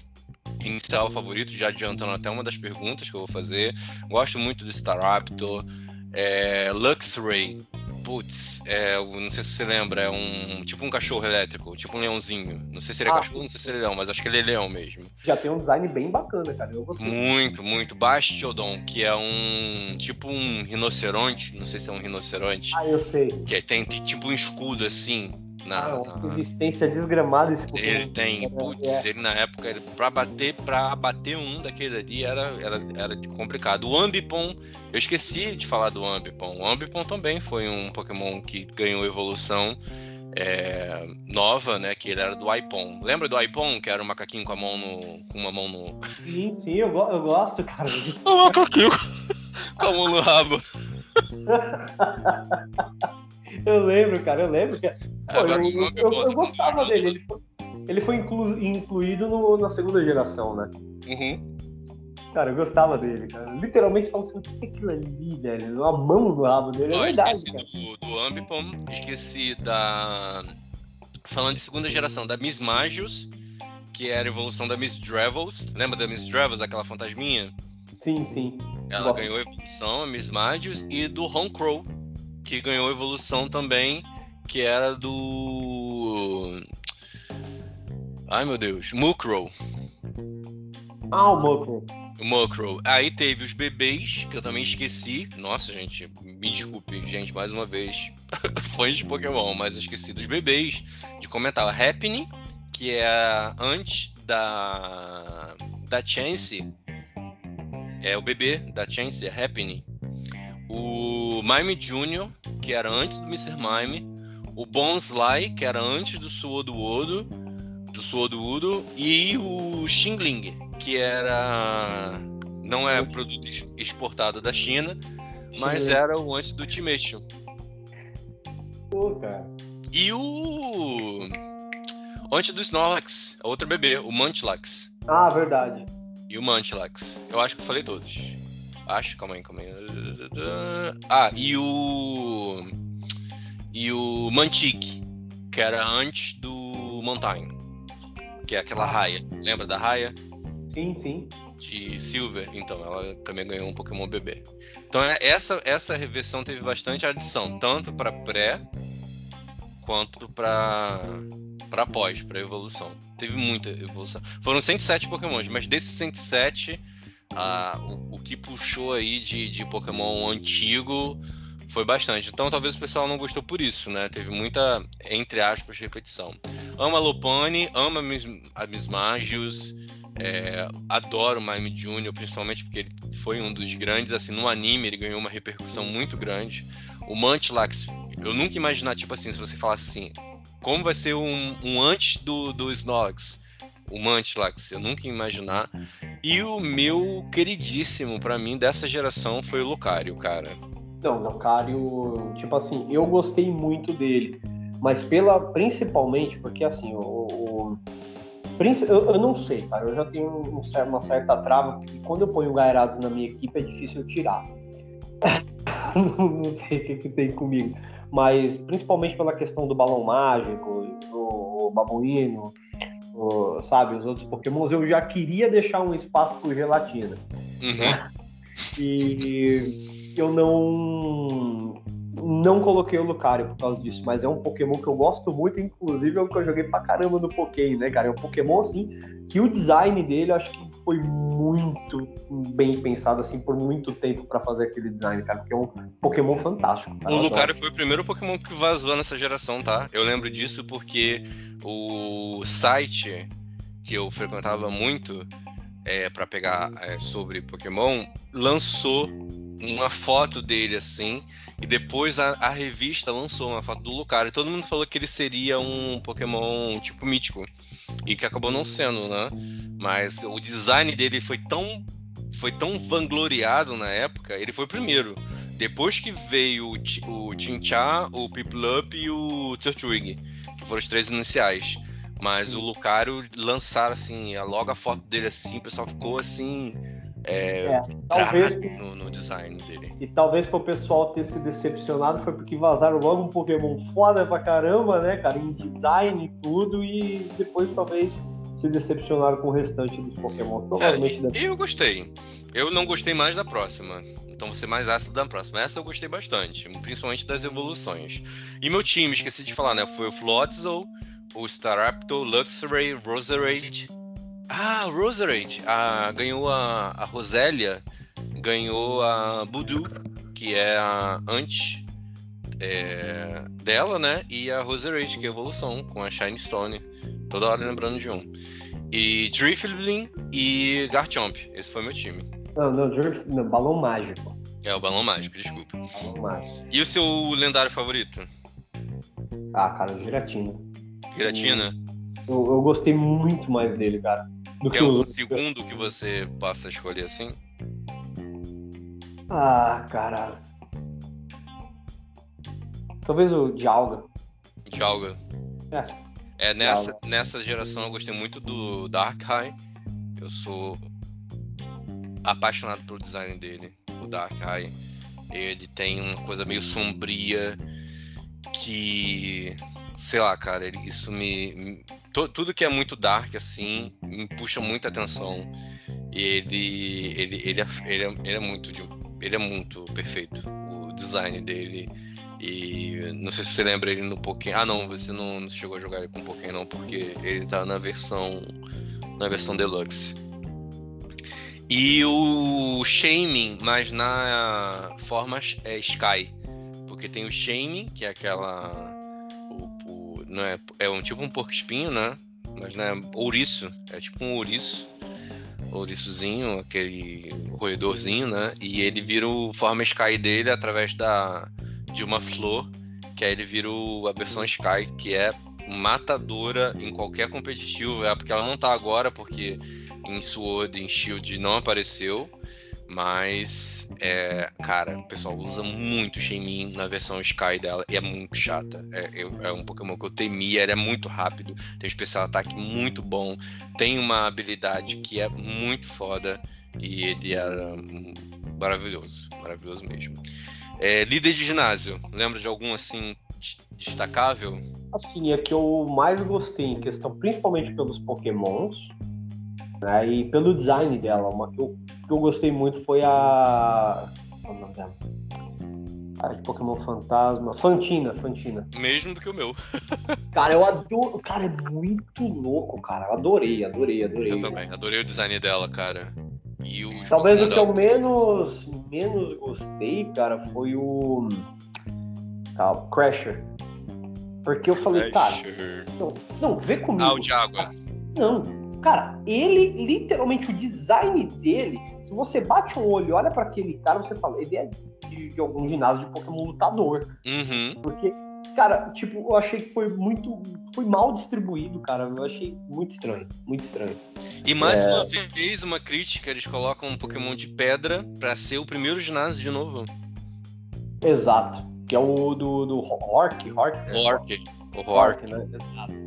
inicial favorito, já adiantando até uma das perguntas que eu vou fazer. Gosto muito do Staraptor. É, Luxray. Putz, é, não sei se você lembra, é um tipo um cachorro elétrico, tipo um leãozinho. Não sei se ele é ah, cachorro, não sei se ele é leão, mas acho que ele é leão mesmo. Já tem um design bem bacana, cara. Eu gostei. Muito, muito. Bastiodon, que é um tipo um rinoceronte, não sei se é um rinoceronte. Ah, eu sei. Que tem, tem tipo um escudo assim, na, ah, uma resistência desgramada esse Pokémon. Ele tem, putz, é. ele na época, ele, pra, bater, pra bater um daquele ali era, era, era complicado. O Ambipom, eu esqueci de falar do Ambipom. O Ambipom também foi um Pokémon que ganhou evolução é, nova, né? Que ele era do Ipon. Lembra do Ipon, que era um macaquinho com a mão no. com uma mão no. Sim, sim, eu, go eu gosto, cara. o macaquinho com a mão no rabo. eu lembro, cara, eu lembro que. Pô, eu, eu, eu, eu, gostava dele. Ele foi, ele foi inclu, incluído no, na segunda geração, né? Uhum. Cara, eu gostava dele, cara. Literalmente falando o que é aquilo ali, velho? Uma mão no rabo dele. É verdade, esqueci cara. do, do Ambipom, esqueci da. Falando de segunda geração, da Miss Magius, que era a evolução da Miss Drevels. Lembra da Miss Drevels, aquela fantasminha? Sim, sim. Ela Gosto. ganhou evolução, a Miss Magius, e do Crow que ganhou evolução também, que era do. Ai meu Deus, Mukrow. Ah, o Mukrow. O Mukrow. Aí teve os bebês, que eu também esqueci. Nossa, gente, me desculpe, gente, mais uma vez. Fãs de Pokémon, mas eu esqueci dos bebês. De comentar Happening, que é antes da. da Chance. É o bebê da Chance, é Happening o Mime Jr., que era antes do Mr. Mime, o Bonsly, que era antes do Suodo do Suodo e o Xingling, que era não é produto exportado da China, mas era o antes do Ultimation. Pô, cara. E o antes do Snorlax, outro bebê, o Munchlax. Ah, verdade. E o Munchlax. Eu acho que eu falei todos. Acho, calma aí, calma aí. Ah, e o. E o Mantic, que era antes do Mountain. que é aquela raia. Lembra da raia? Sim, sim. De Silver, então ela também ganhou um Pokémon bebê. Então é, essa essa versão teve bastante adição, tanto para pré quanto para para pós, para evolução. Teve muita evolução. Foram 107 Pokémons, mas desses 107, ah, o, o que puxou aí de, de Pokémon antigo foi bastante. Então talvez o pessoal não gostou por isso, né? Teve muita, entre aspas, repetição. Ama Lopane, ama a Miss Magius, é, adoro Mime Jr., principalmente porque ele foi um dos grandes, assim, no anime ele ganhou uma repercussão muito grande. O Mantlax, eu nunca imaginar, tipo assim, se você falasse assim, como vai ser um, um antes do, do Snorlax, o Mantlax, eu nunca ia imaginar. E o meu queridíssimo, para mim, dessa geração foi o Lucario, cara. Não, Lucario, tipo assim, eu gostei muito dele, mas pela principalmente porque assim, o, o eu, eu, não sei, cara, eu já tenho um, uma certa trava que quando eu ponho Gairados na minha equipe é difícil eu tirar. não sei o que, que tem comigo, mas principalmente pela questão do balão mágico, do babuíno, o, sabe, os outros pokémons, eu já queria deixar um espaço pro gelatina. Uhum. E eu não não coloquei o Lucario por causa disso, mas é um Pokémon que eu gosto muito, inclusive é o que eu joguei pra caramba no Pokémon, né, cara? É um Pokémon, assim, que o design dele eu acho que foi muito bem pensado, assim, por muito tempo para fazer aquele design, cara, porque é um Pokémon fantástico. Cara. O Lucario foi o primeiro Pokémon que vazou nessa geração, tá? Eu lembro disso porque o site que eu frequentava muito é, para pegar é, sobre Pokémon lançou uma foto dele assim, e depois a, a, revista lançou uma foto do Lucario. E todo mundo falou que ele seria um Pokémon tipo mítico, e que acabou não sendo, né? Mas o design dele foi tão foi tão vangloriado na época, ele foi o primeiro. Depois que veio o, Chincha, o Piplup e o Turtwig, que foram os três iniciais. Mas o Lucario lançaram assim, logo a foto dele assim, o pessoal ficou assim é, é, talvez no, no, design dele. E talvez para o pessoal ter se decepcionado foi porque vazaram logo um Pokémon foda pra caramba, né, cara, em design e tudo, e depois talvez se decepcionaram com o restante dos Pokémon. Provavelmente é. Eu gostei. Eu não gostei mais da próxima. Então vou ser mais ácido da próxima. Essa eu gostei bastante, principalmente das evoluções. E meu time, esqueci de falar, né? Foi o Floatzel, o Staraptor, Luxray, Roserade, ah, Roserade ah, ganhou a, a Rosélia, ganhou a Budu, que é a antes é, dela, né? E a Roserade, que é a evolução, com a Shine Stone. Toda hora lembrando de um. E Drifblim e Garchomp. Esse foi meu time. Não, não, Drif, não, Balão Mágico. É, o Balão Mágico, desculpa. Balão Mágico. E o seu lendário favorito? Ah, cara, o Giratina. Giratina? Eu, eu gostei muito mais dele, cara. Do que, que é o segundo que você passa a escolher assim? Ah, cara. Talvez o Dialga. Dialga. É. É, nessa, nessa geração eu gostei muito do Darkrai. Eu sou apaixonado pelo design dele, o Darkrai. Ele tem uma coisa meio sombria que, sei lá, cara, isso me, tudo que é muito dark, assim, me puxa muita atenção. Ele, ele, ele, é, ele, é, ele é muito ele é muito perfeito. O design dele. E não sei se você lembra ele no Pokémon. Ah não, você não, não chegou a jogar ele com Pokémon não, porque ele tá na versão. na versão Deluxe. E o Shaming, mas na forma é, Sky. Porque tem o Shaming, que é aquela não é, é um tipo um porco espinho, né? Mas não é ouriço, é tipo um ouriço, ouriçozinho, aquele roedorzinho, né? E ele vira o forma Sky dele através da de uma flor, que aí ele vira o, a versão Sky, que é matadora em qualquer competitivo, é porque ela não tá agora porque em Sword, em Shield não apareceu, mas, é, cara, o pessoal usa muito Shenmin na versão Sky dela e é muito chata. É, eu, é um Pokémon que eu temia, ele é muito rápido, tem um especial ataque muito bom, tem uma habilidade que é muito foda e ele era maravilhoso, maravilhoso mesmo. É, líder de ginásio, lembra de algum assim destacável? assim, é que eu mais gostei em questão, principalmente pelos pokémons, né, e pelo design dela. Uma que eu, que eu gostei muito foi a... Qual é o nome dela? A de Pokémon Fantasma. Fantina, Fantina. Mesmo do que o meu. cara, eu adoro. Cara, é muito louco, cara. Eu adorei, adorei, adorei. Eu também, adorei o design dela, cara. E o Talvez o que eu menos, menos gostei, cara, foi o. Ah, o Crasher. Porque eu falei, Crasher. cara. Não, não, vê comigo. Ah, o de água. Não, cara, ele, literalmente, o design dele, se você bate um olho e olha para aquele cara, você fala, ele é de, de algum ginásio de Pokémon lutador. Uhum. Porque, cara, tipo, eu achei que foi muito. Foi mal distribuído, cara. Eu achei muito estranho. Muito estranho. E mais é... uma vez, uma crítica, eles colocam um Pokémon de pedra para ser o primeiro ginásio de novo. Exato. Que é o do, do Hork, Hork. Hork. O Hork. né? Exato.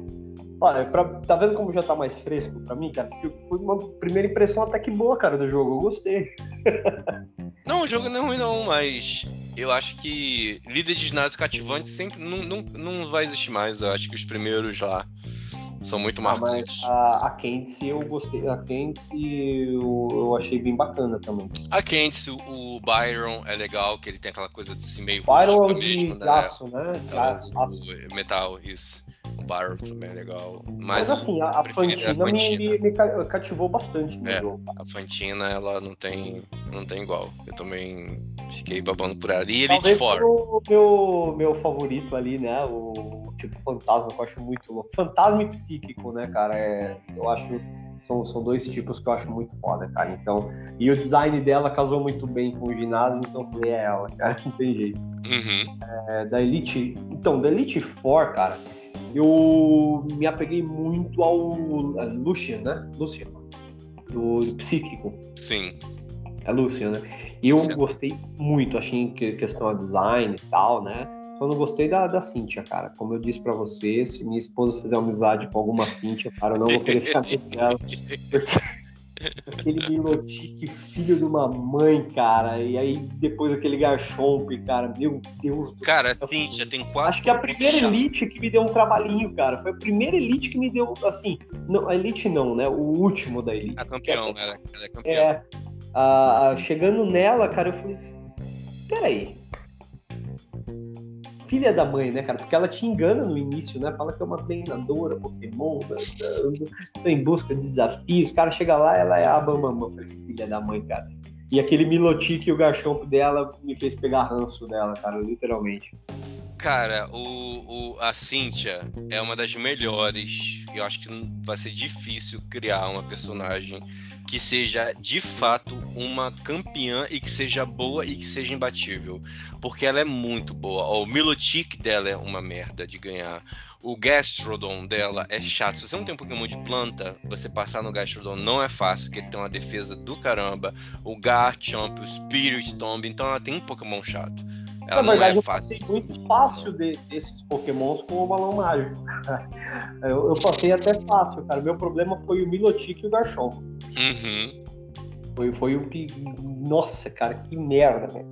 Olha, pra, tá vendo como já tá mais fresco pra mim, cara? Foi uma primeira impressão até que boa, cara, do jogo. Eu gostei. não, o jogo não é ruim não, mas eu acho que líder de ginásio cativante sempre não, não, não vai existir mais. Eu acho que os primeiros lá são muito marcantes. Ah, a, a Candice eu gostei. A Candice eu, eu achei bem bacana também. A Candice, o, o Byron é legal, que ele tem aquela coisa desse meio Byron é de mesmo, né? aço, né? É, aço. Metal, isso. Barrow também é legal. Mas, Mas assim, a, a Fantina, a Fantina. Me, me, me, cativou bastante no é, jogo. A Fantina, ela não tem, não tem igual. Eu também fiquei babando por ela. E Elite Four. O meu, meu favorito ali, né? O tipo fantasma, que eu acho muito louco. Fantasma e psíquico, né, cara? É, eu acho. São, são dois tipos que eu acho muito foda, cara. Então, e o design dela casou muito bem com o ginásio, então eu falei, é ela, cara, não tem jeito. Uhum. É, da Elite. Então, da Elite Four, cara eu me apeguei muito ao Lucian, né? Lucian. Do, do psíquico. Sim. É Lucian, né? E eu Sim. gostei muito, achei que questão de design e tal, né? Só não gostei da, da Cintia, cara. Como eu disse pra você, se minha esposa fizer amizade com alguma Cintia, cara, eu não vou querer saber dela. Porque aquele Milotic, filho de uma mãe, cara. E aí depois aquele Garchomp, cara. Meu Deus do cara, céu. Cara, Cintia, tem quatro. Acho que é a primeira Elite que me deu um trabalhinho, cara. Foi a primeira Elite que me deu, assim. Não, a Elite não, né? O último da Elite. A campeão, é, ela, ela é campeã. É. A, a, chegando nela, cara, eu falei. Peraí, filha da mãe, né, cara? Porque ela te engana no início, né? Fala que é uma treinadora Pokémon, tá em busca de desafios. O cara chega lá, ela é a Bambamã. Filha da mãe, cara. E aquele Milotic e o Garchomp dela me fez pegar ranço dela, cara, literalmente. Cara, o, o, a Cynthia é uma das melhores. Eu acho que vai ser difícil criar uma personagem que seja de fato uma campeã e que seja boa e que seja imbatível. Porque ela é muito boa. o Milotic dela é uma merda de ganhar. O Gastrodon dela é chato. Se você não tem um Pokémon de planta, você passar no Gastrodon não é fácil, porque ele tem uma defesa do caramba. O Garchomp, o Spirit Tomb, então ela tem um Pokémon chato. Ela Na verdade, não é fácil. eu passei muito fácil de, desses pokémons com o balão mágico. Eu, eu, passei até fácil, cara. Meu problema foi o Milotic e o Garchomp. Uhum. Foi, foi o que. Nossa, cara, que merda, velho.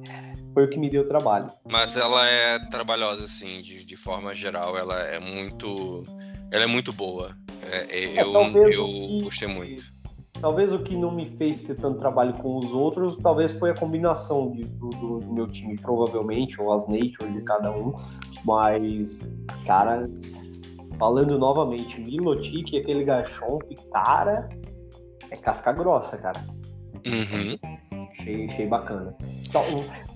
Foi o que me deu trabalho. Mas ela é trabalhosa, assim, de, de forma geral. Ela é muito. Ela é muito boa. É, é, é eu eu gostei muito. Talvez o que não me fez ter tanto trabalho com os outros, talvez foi a combinação de, do, do, do, meu time, provavelmente, ou as nature de cada um. Mas, cara, falando novamente, Milotic e aquele Garchomp, cara, é casca grossa, cara. Uhum. Achei, achei bacana. Então,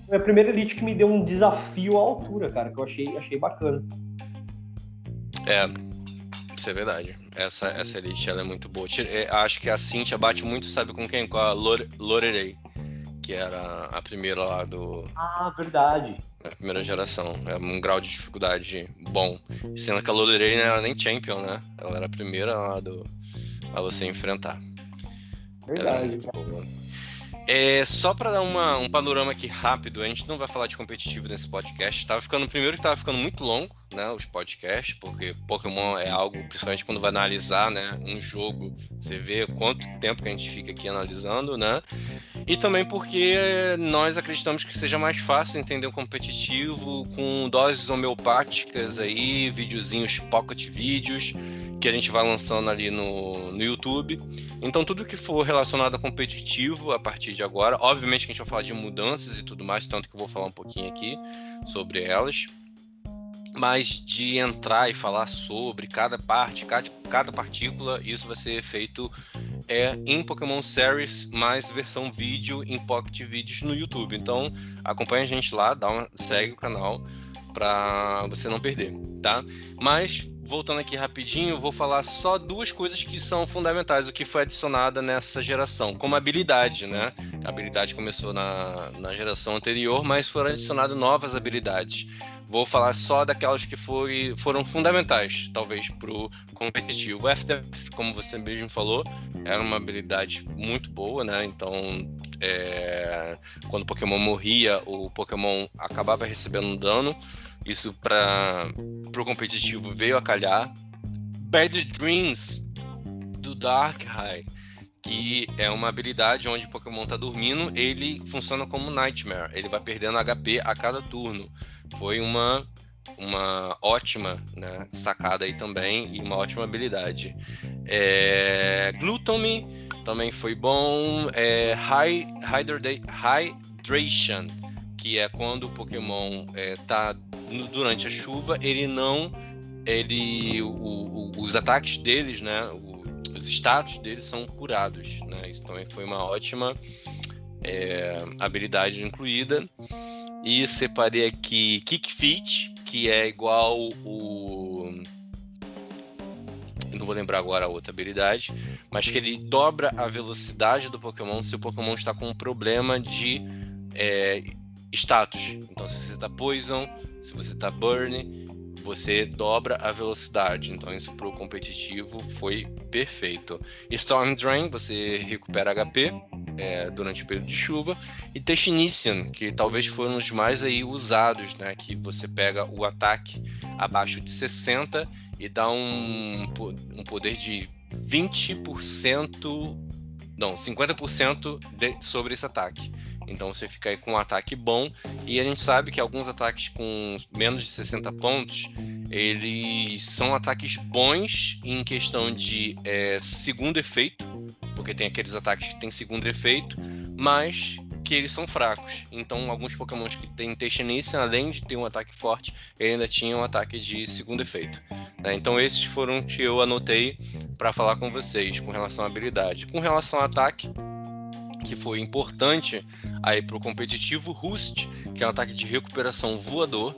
foi a primeira elite que me deu um desafio à altura, cara, que eu achei, achei bacana. É, isso é verdade. Essa, essa elite ela é muito boa. É, acho que a Cintia bate muito, sabe com quem? Com a Lore, Lorelei, que era a primeira lá do. Ah, verdade. A primeira geração. É um grau de dificuldade bom. Sendo que a Lorelei não era nem champion, né? Ela era a primeira lá do. a você enfrentar. Verdade. É, só para dar uma, um panorama aqui rápido, a gente não vai falar de competitivo nesse podcast. Tava ficando, primeiro que tava ficando muito longo, né, os podcasts, porque Pokémon é algo, principalmente quando vai analisar, né, um jogo, você vê quanto tempo que a gente fica aqui analisando, né? E também porque nós acreditamos que seja mais fácil entender o competitivo com doses homeopáticas aí, videozinhos, pocket vídeos que a gente vai lançando ali no, no YouTube. Então, tudo que for relacionado a competitivo a partir de agora, obviamente que a gente vai falar de mudanças e tudo mais, tanto que eu vou falar um pouquinho aqui sobre elas. Mas de entrar e falar sobre cada parte, cada, cada partícula, isso vai ser feito é em Pokémon Series mais versão vídeo em Pocket Vídeos no YouTube. Então acompanha a gente lá, dá uma, segue o canal para você não perder, tá? Mas voltando aqui rapidinho, vou falar só duas coisas que são fundamentais, o que foi adicionada nessa geração, como habilidade, né? A habilidade começou na, na geração anterior, mas foram adicionadas novas habilidades. Vou falar só daquelas que foi, foram fundamentais, talvez, para o competitivo. O como você mesmo falou, era uma habilidade muito boa, né? Então, é, quando o Pokémon morria, o Pokémon acabava recebendo dano. Isso para o competitivo veio a calhar. Bad Dreams do Darkrai, que é uma habilidade onde o Pokémon está dormindo, ele funciona como Nightmare. Ele vai perdendo HP a cada turno. Foi uma uma ótima né, sacada aí também e uma ótima habilidade. É, Gluttony também foi bom. É, High, Hydration, que é quando o Pokémon está é, durante a chuva, ele não. Ele, o, o, os ataques deles, né? O, os status deles são curados. Né? Isso também foi uma ótima é, habilidade incluída. E separei aqui Kick Fit, que é igual o. Não vou lembrar agora a outra habilidade, mas que ele dobra a velocidade do Pokémon se o Pokémon está com um problema de é, status. Então, se você está Poison, se você está Burn, você dobra a velocidade. Então, isso para o competitivo foi perfeito. Storm Drain, você recupera HP é, durante o período de chuva. E Technician, que talvez foram os mais aí usados, né? Que você pega o ataque abaixo de 60 e dá um, um poder de 20%, não, 50% de, sobre esse ataque. Então você fica aí com um ataque bom. E a gente sabe que alguns ataques com menos de 60 pontos, eles são ataques bons em questão de é, segundo efeito, porque tem aqueles ataques que tem segundo efeito, mas que eles são fracos. Então, alguns Pokémon que têm Technician, além de ter um ataque forte, ele ainda tinha um ataque de segundo efeito. Né? Então, esses foram que eu anotei para falar com vocês com relação à habilidade. Com relação ao ataque, que foi importante aí para o competitivo, Rust, que é um ataque de recuperação voador,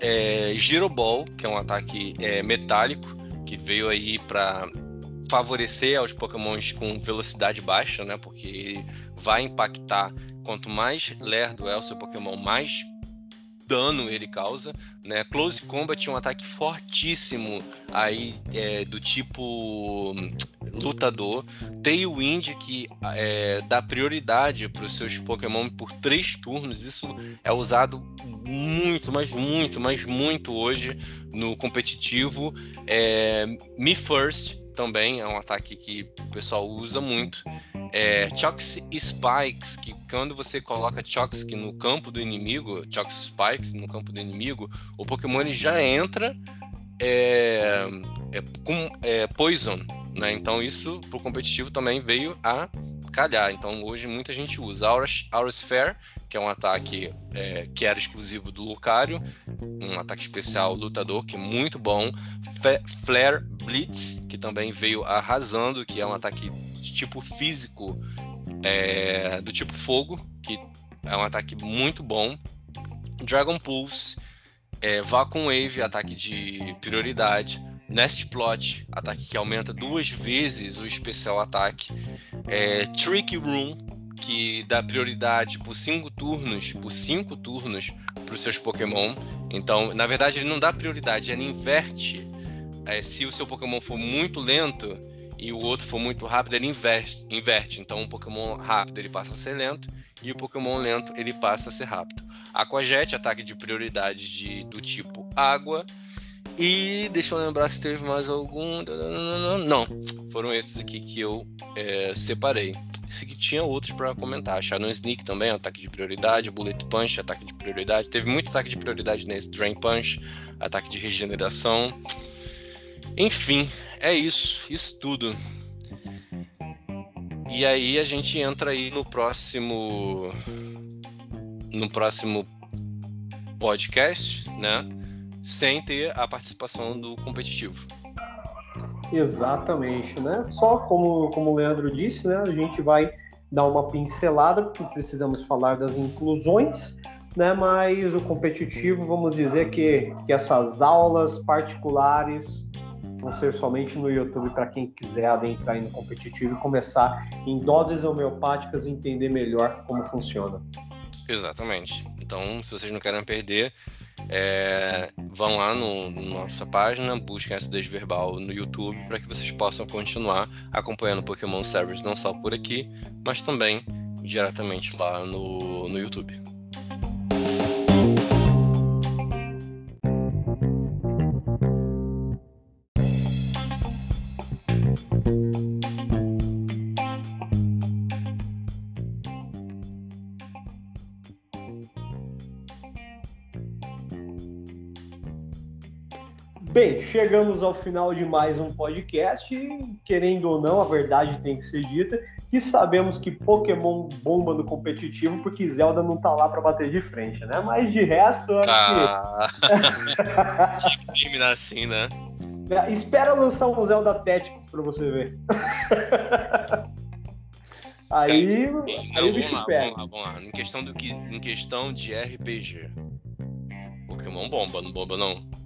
é, Giroball, que é um ataque é, metálico, que veio aí para favorecer aos pokémons com velocidade baixa, né? Porque vai impactar quanto mais lerdo é o seu pokémon, mais dano ele causa, né? Close Combat é um ataque fortíssimo aí é, do tipo hum, lutador. Tailwind que é, dá prioridade para os seus Pokémon por três turnos. Isso é usado muito, mas muito, mas muito hoje no competitivo. É, Me First também é um ataque que o pessoal usa muito é, Chox Spikes, que quando você coloca Chox no campo do inimigo, Chox Spikes no campo do inimigo, o Pokémon já entra é, é, com é, Poison, né? Então isso pro competitivo também veio a calhar. Então hoje muita gente usa Aura's, Fair, que é um ataque é, que era exclusivo do Lucario, um ataque especial lutador que é muito bom. Flare Blitz, que também veio arrasando, que é um ataque de tipo físico é, do tipo fogo, que é um ataque muito bom. Dragon Pulse, é, Vacuum Wave, ataque de prioridade. Nest Plot, ataque que aumenta duas vezes o especial ataque. É, Trick Room, que dá prioridade por cinco turnos, por cinco turnos para os seus Pokémon. Então, na verdade, ele não dá prioridade, ele inverte. É, se o seu Pokémon for muito lento e o outro for muito rápido, ele inverte. inverte. Então, um Pokémon rápido ele passa a ser lento e o Pokémon lento ele passa a ser rápido. Aquajet, ataque de prioridade de, do tipo água. E deixa eu lembrar se teve mais algum. Não, foram esses aqui que eu é, separei. se tinha outros para comentar. Shadow Sneak também, ataque de prioridade, Bullet Punch, ataque de prioridade. Teve muito ataque de prioridade nesse Drain Punch, ataque de regeneração. Enfim, é isso, isso tudo. E aí a gente entra aí no próximo no próximo podcast, né? Sem ter a participação do competitivo. Exatamente, né? Só como, como o Leandro disse, né? A gente vai dar uma pincelada, porque precisamos falar das inclusões, né? Mas o competitivo, vamos dizer que, que essas aulas particulares vão ser somente no YouTube para quem quiser adentrar no competitivo e começar em doses homeopáticas e entender melhor como funciona. Exatamente. Então, se vocês não querem perder, é, vão lá no, no, nossa página, busquem Acidez Verbal no YouTube para que vocês possam continuar acompanhando Pokémon Service não só por aqui, mas também diretamente lá no, no YouTube. Bem, chegamos ao final de mais um podcast. querendo ou não, a verdade tem que ser dita. Que sabemos que Pokémon bomba no competitivo porque Zelda não tá lá para bater de frente, né? Mas de resto, acho ah, que. Tinha que terminar assim, né? É, espera lançar um Zelda Tactics pra você ver. aí, não, aí o bicho lá, pega. Vamos lá, vamos lá. Em questão, do que, em questão de RPG. Pokémon bomba, não bomba não?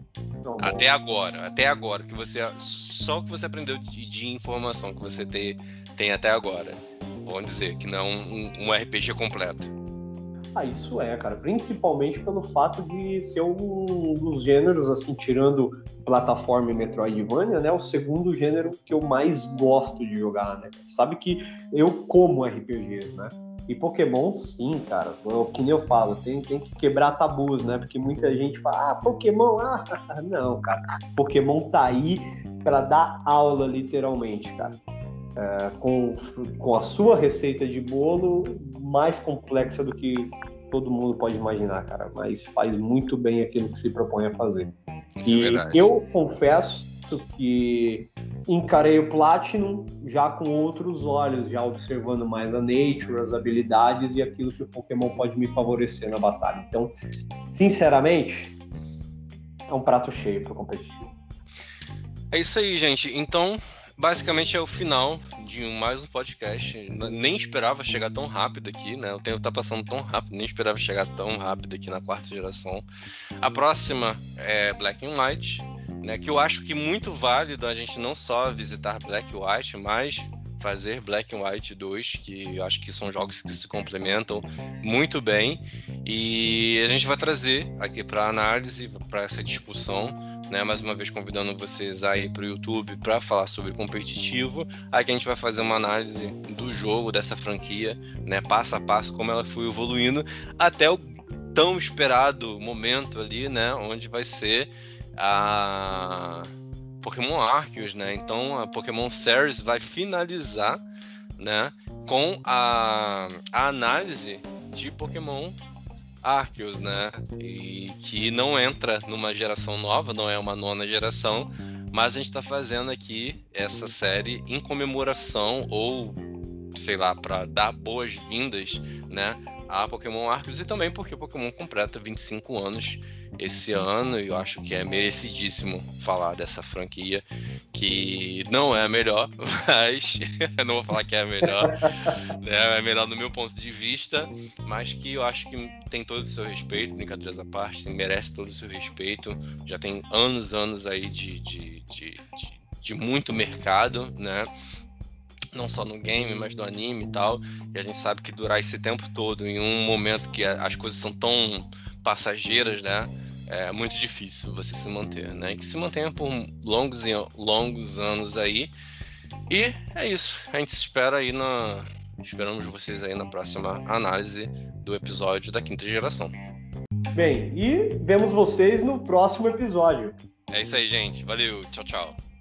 Até agora, até agora, que você. Só o que você aprendeu de, de, informação que você tem, tem até agora. Vamos dizer, que não um, um RPG completo. Ah, isso é, cara. Principalmente pelo fato de ser um dos gêneros, assim, tirando plataforma e Metroidvania, né? O segundo gênero que eu mais gosto de jogar, né? Sabe que eu como RPGs, né? E Pokémon, sim, cara. O que nem eu falo, tem, tem que quebrar tabus, né? Porque muita gente fala, ah, Pokémon, ah, não, cara. Pokémon tá aí para dar aula, literalmente, cara. É, com, com a sua receita de bolo mais complexa do que todo mundo pode imaginar, cara. Mas faz muito bem aquilo que se propõe a fazer. Isso é e é eu confesso que encarei o Platinum já com outros olhos, já observando mais a nature, as habilidades e aquilo que o Pokémon pode me favorecer na batalha. Então, sinceramente, é um prato cheio para o competitivo. É isso aí, gente. Então, basicamente é o final de mais um podcast. Nem esperava chegar tão rápido aqui, né? O tempo tá passando tão rápido, nem esperava chegar tão rápido aqui na quarta geração. A próxima é Black and White né? Que eu acho que muito válido a gente não só visitar Black White, mas fazer Black and White 2, que eu acho que são jogos que se complementam muito bem. E a gente vai trazer aqui para análise, para essa discussão, né? Mais uma vez convidando vocês aí para o YouTube para falar sobre competitivo. Aqui a gente vai fazer uma análise do jogo, dessa franquia, né? Passo a passo, como ela foi evoluindo, até o tão esperado momento ali, né? Onde vai ser a Pokémon Arceus, né? Então a Pokémon Series vai finalizar, né, com a, a análise de Pokémon Arceus, né? E que não entra numa geração nova, não é uma nona geração, mas a gente está fazendo aqui essa série em comemoração ou sei lá para dar boas-vindas, né, a Pokémon Arceus e também porque Pokémon completa 25 anos esse ano e eu acho que é merecidíssimo falar dessa franquia que não é a melhor, mas não vou falar que é a melhor, né? é melhor no meu ponto de vista, mas que eu acho que tem todo o seu respeito, brincadeiras à parte, merece todo o seu respeito, já tem anos, anos aí de, de, de, de, de muito mercado, né? não só no game, mas no anime e tal. E a gente sabe que durar esse tempo todo em um momento que as coisas são tão passageiras, né? É muito difícil você se manter, né? E que se mantenha por longos e longos anos aí. E é isso. A gente espera aí na. Esperamos vocês aí na próxima análise do episódio da quinta geração. Bem, e vemos vocês no próximo episódio. É isso aí, gente. Valeu. Tchau, tchau.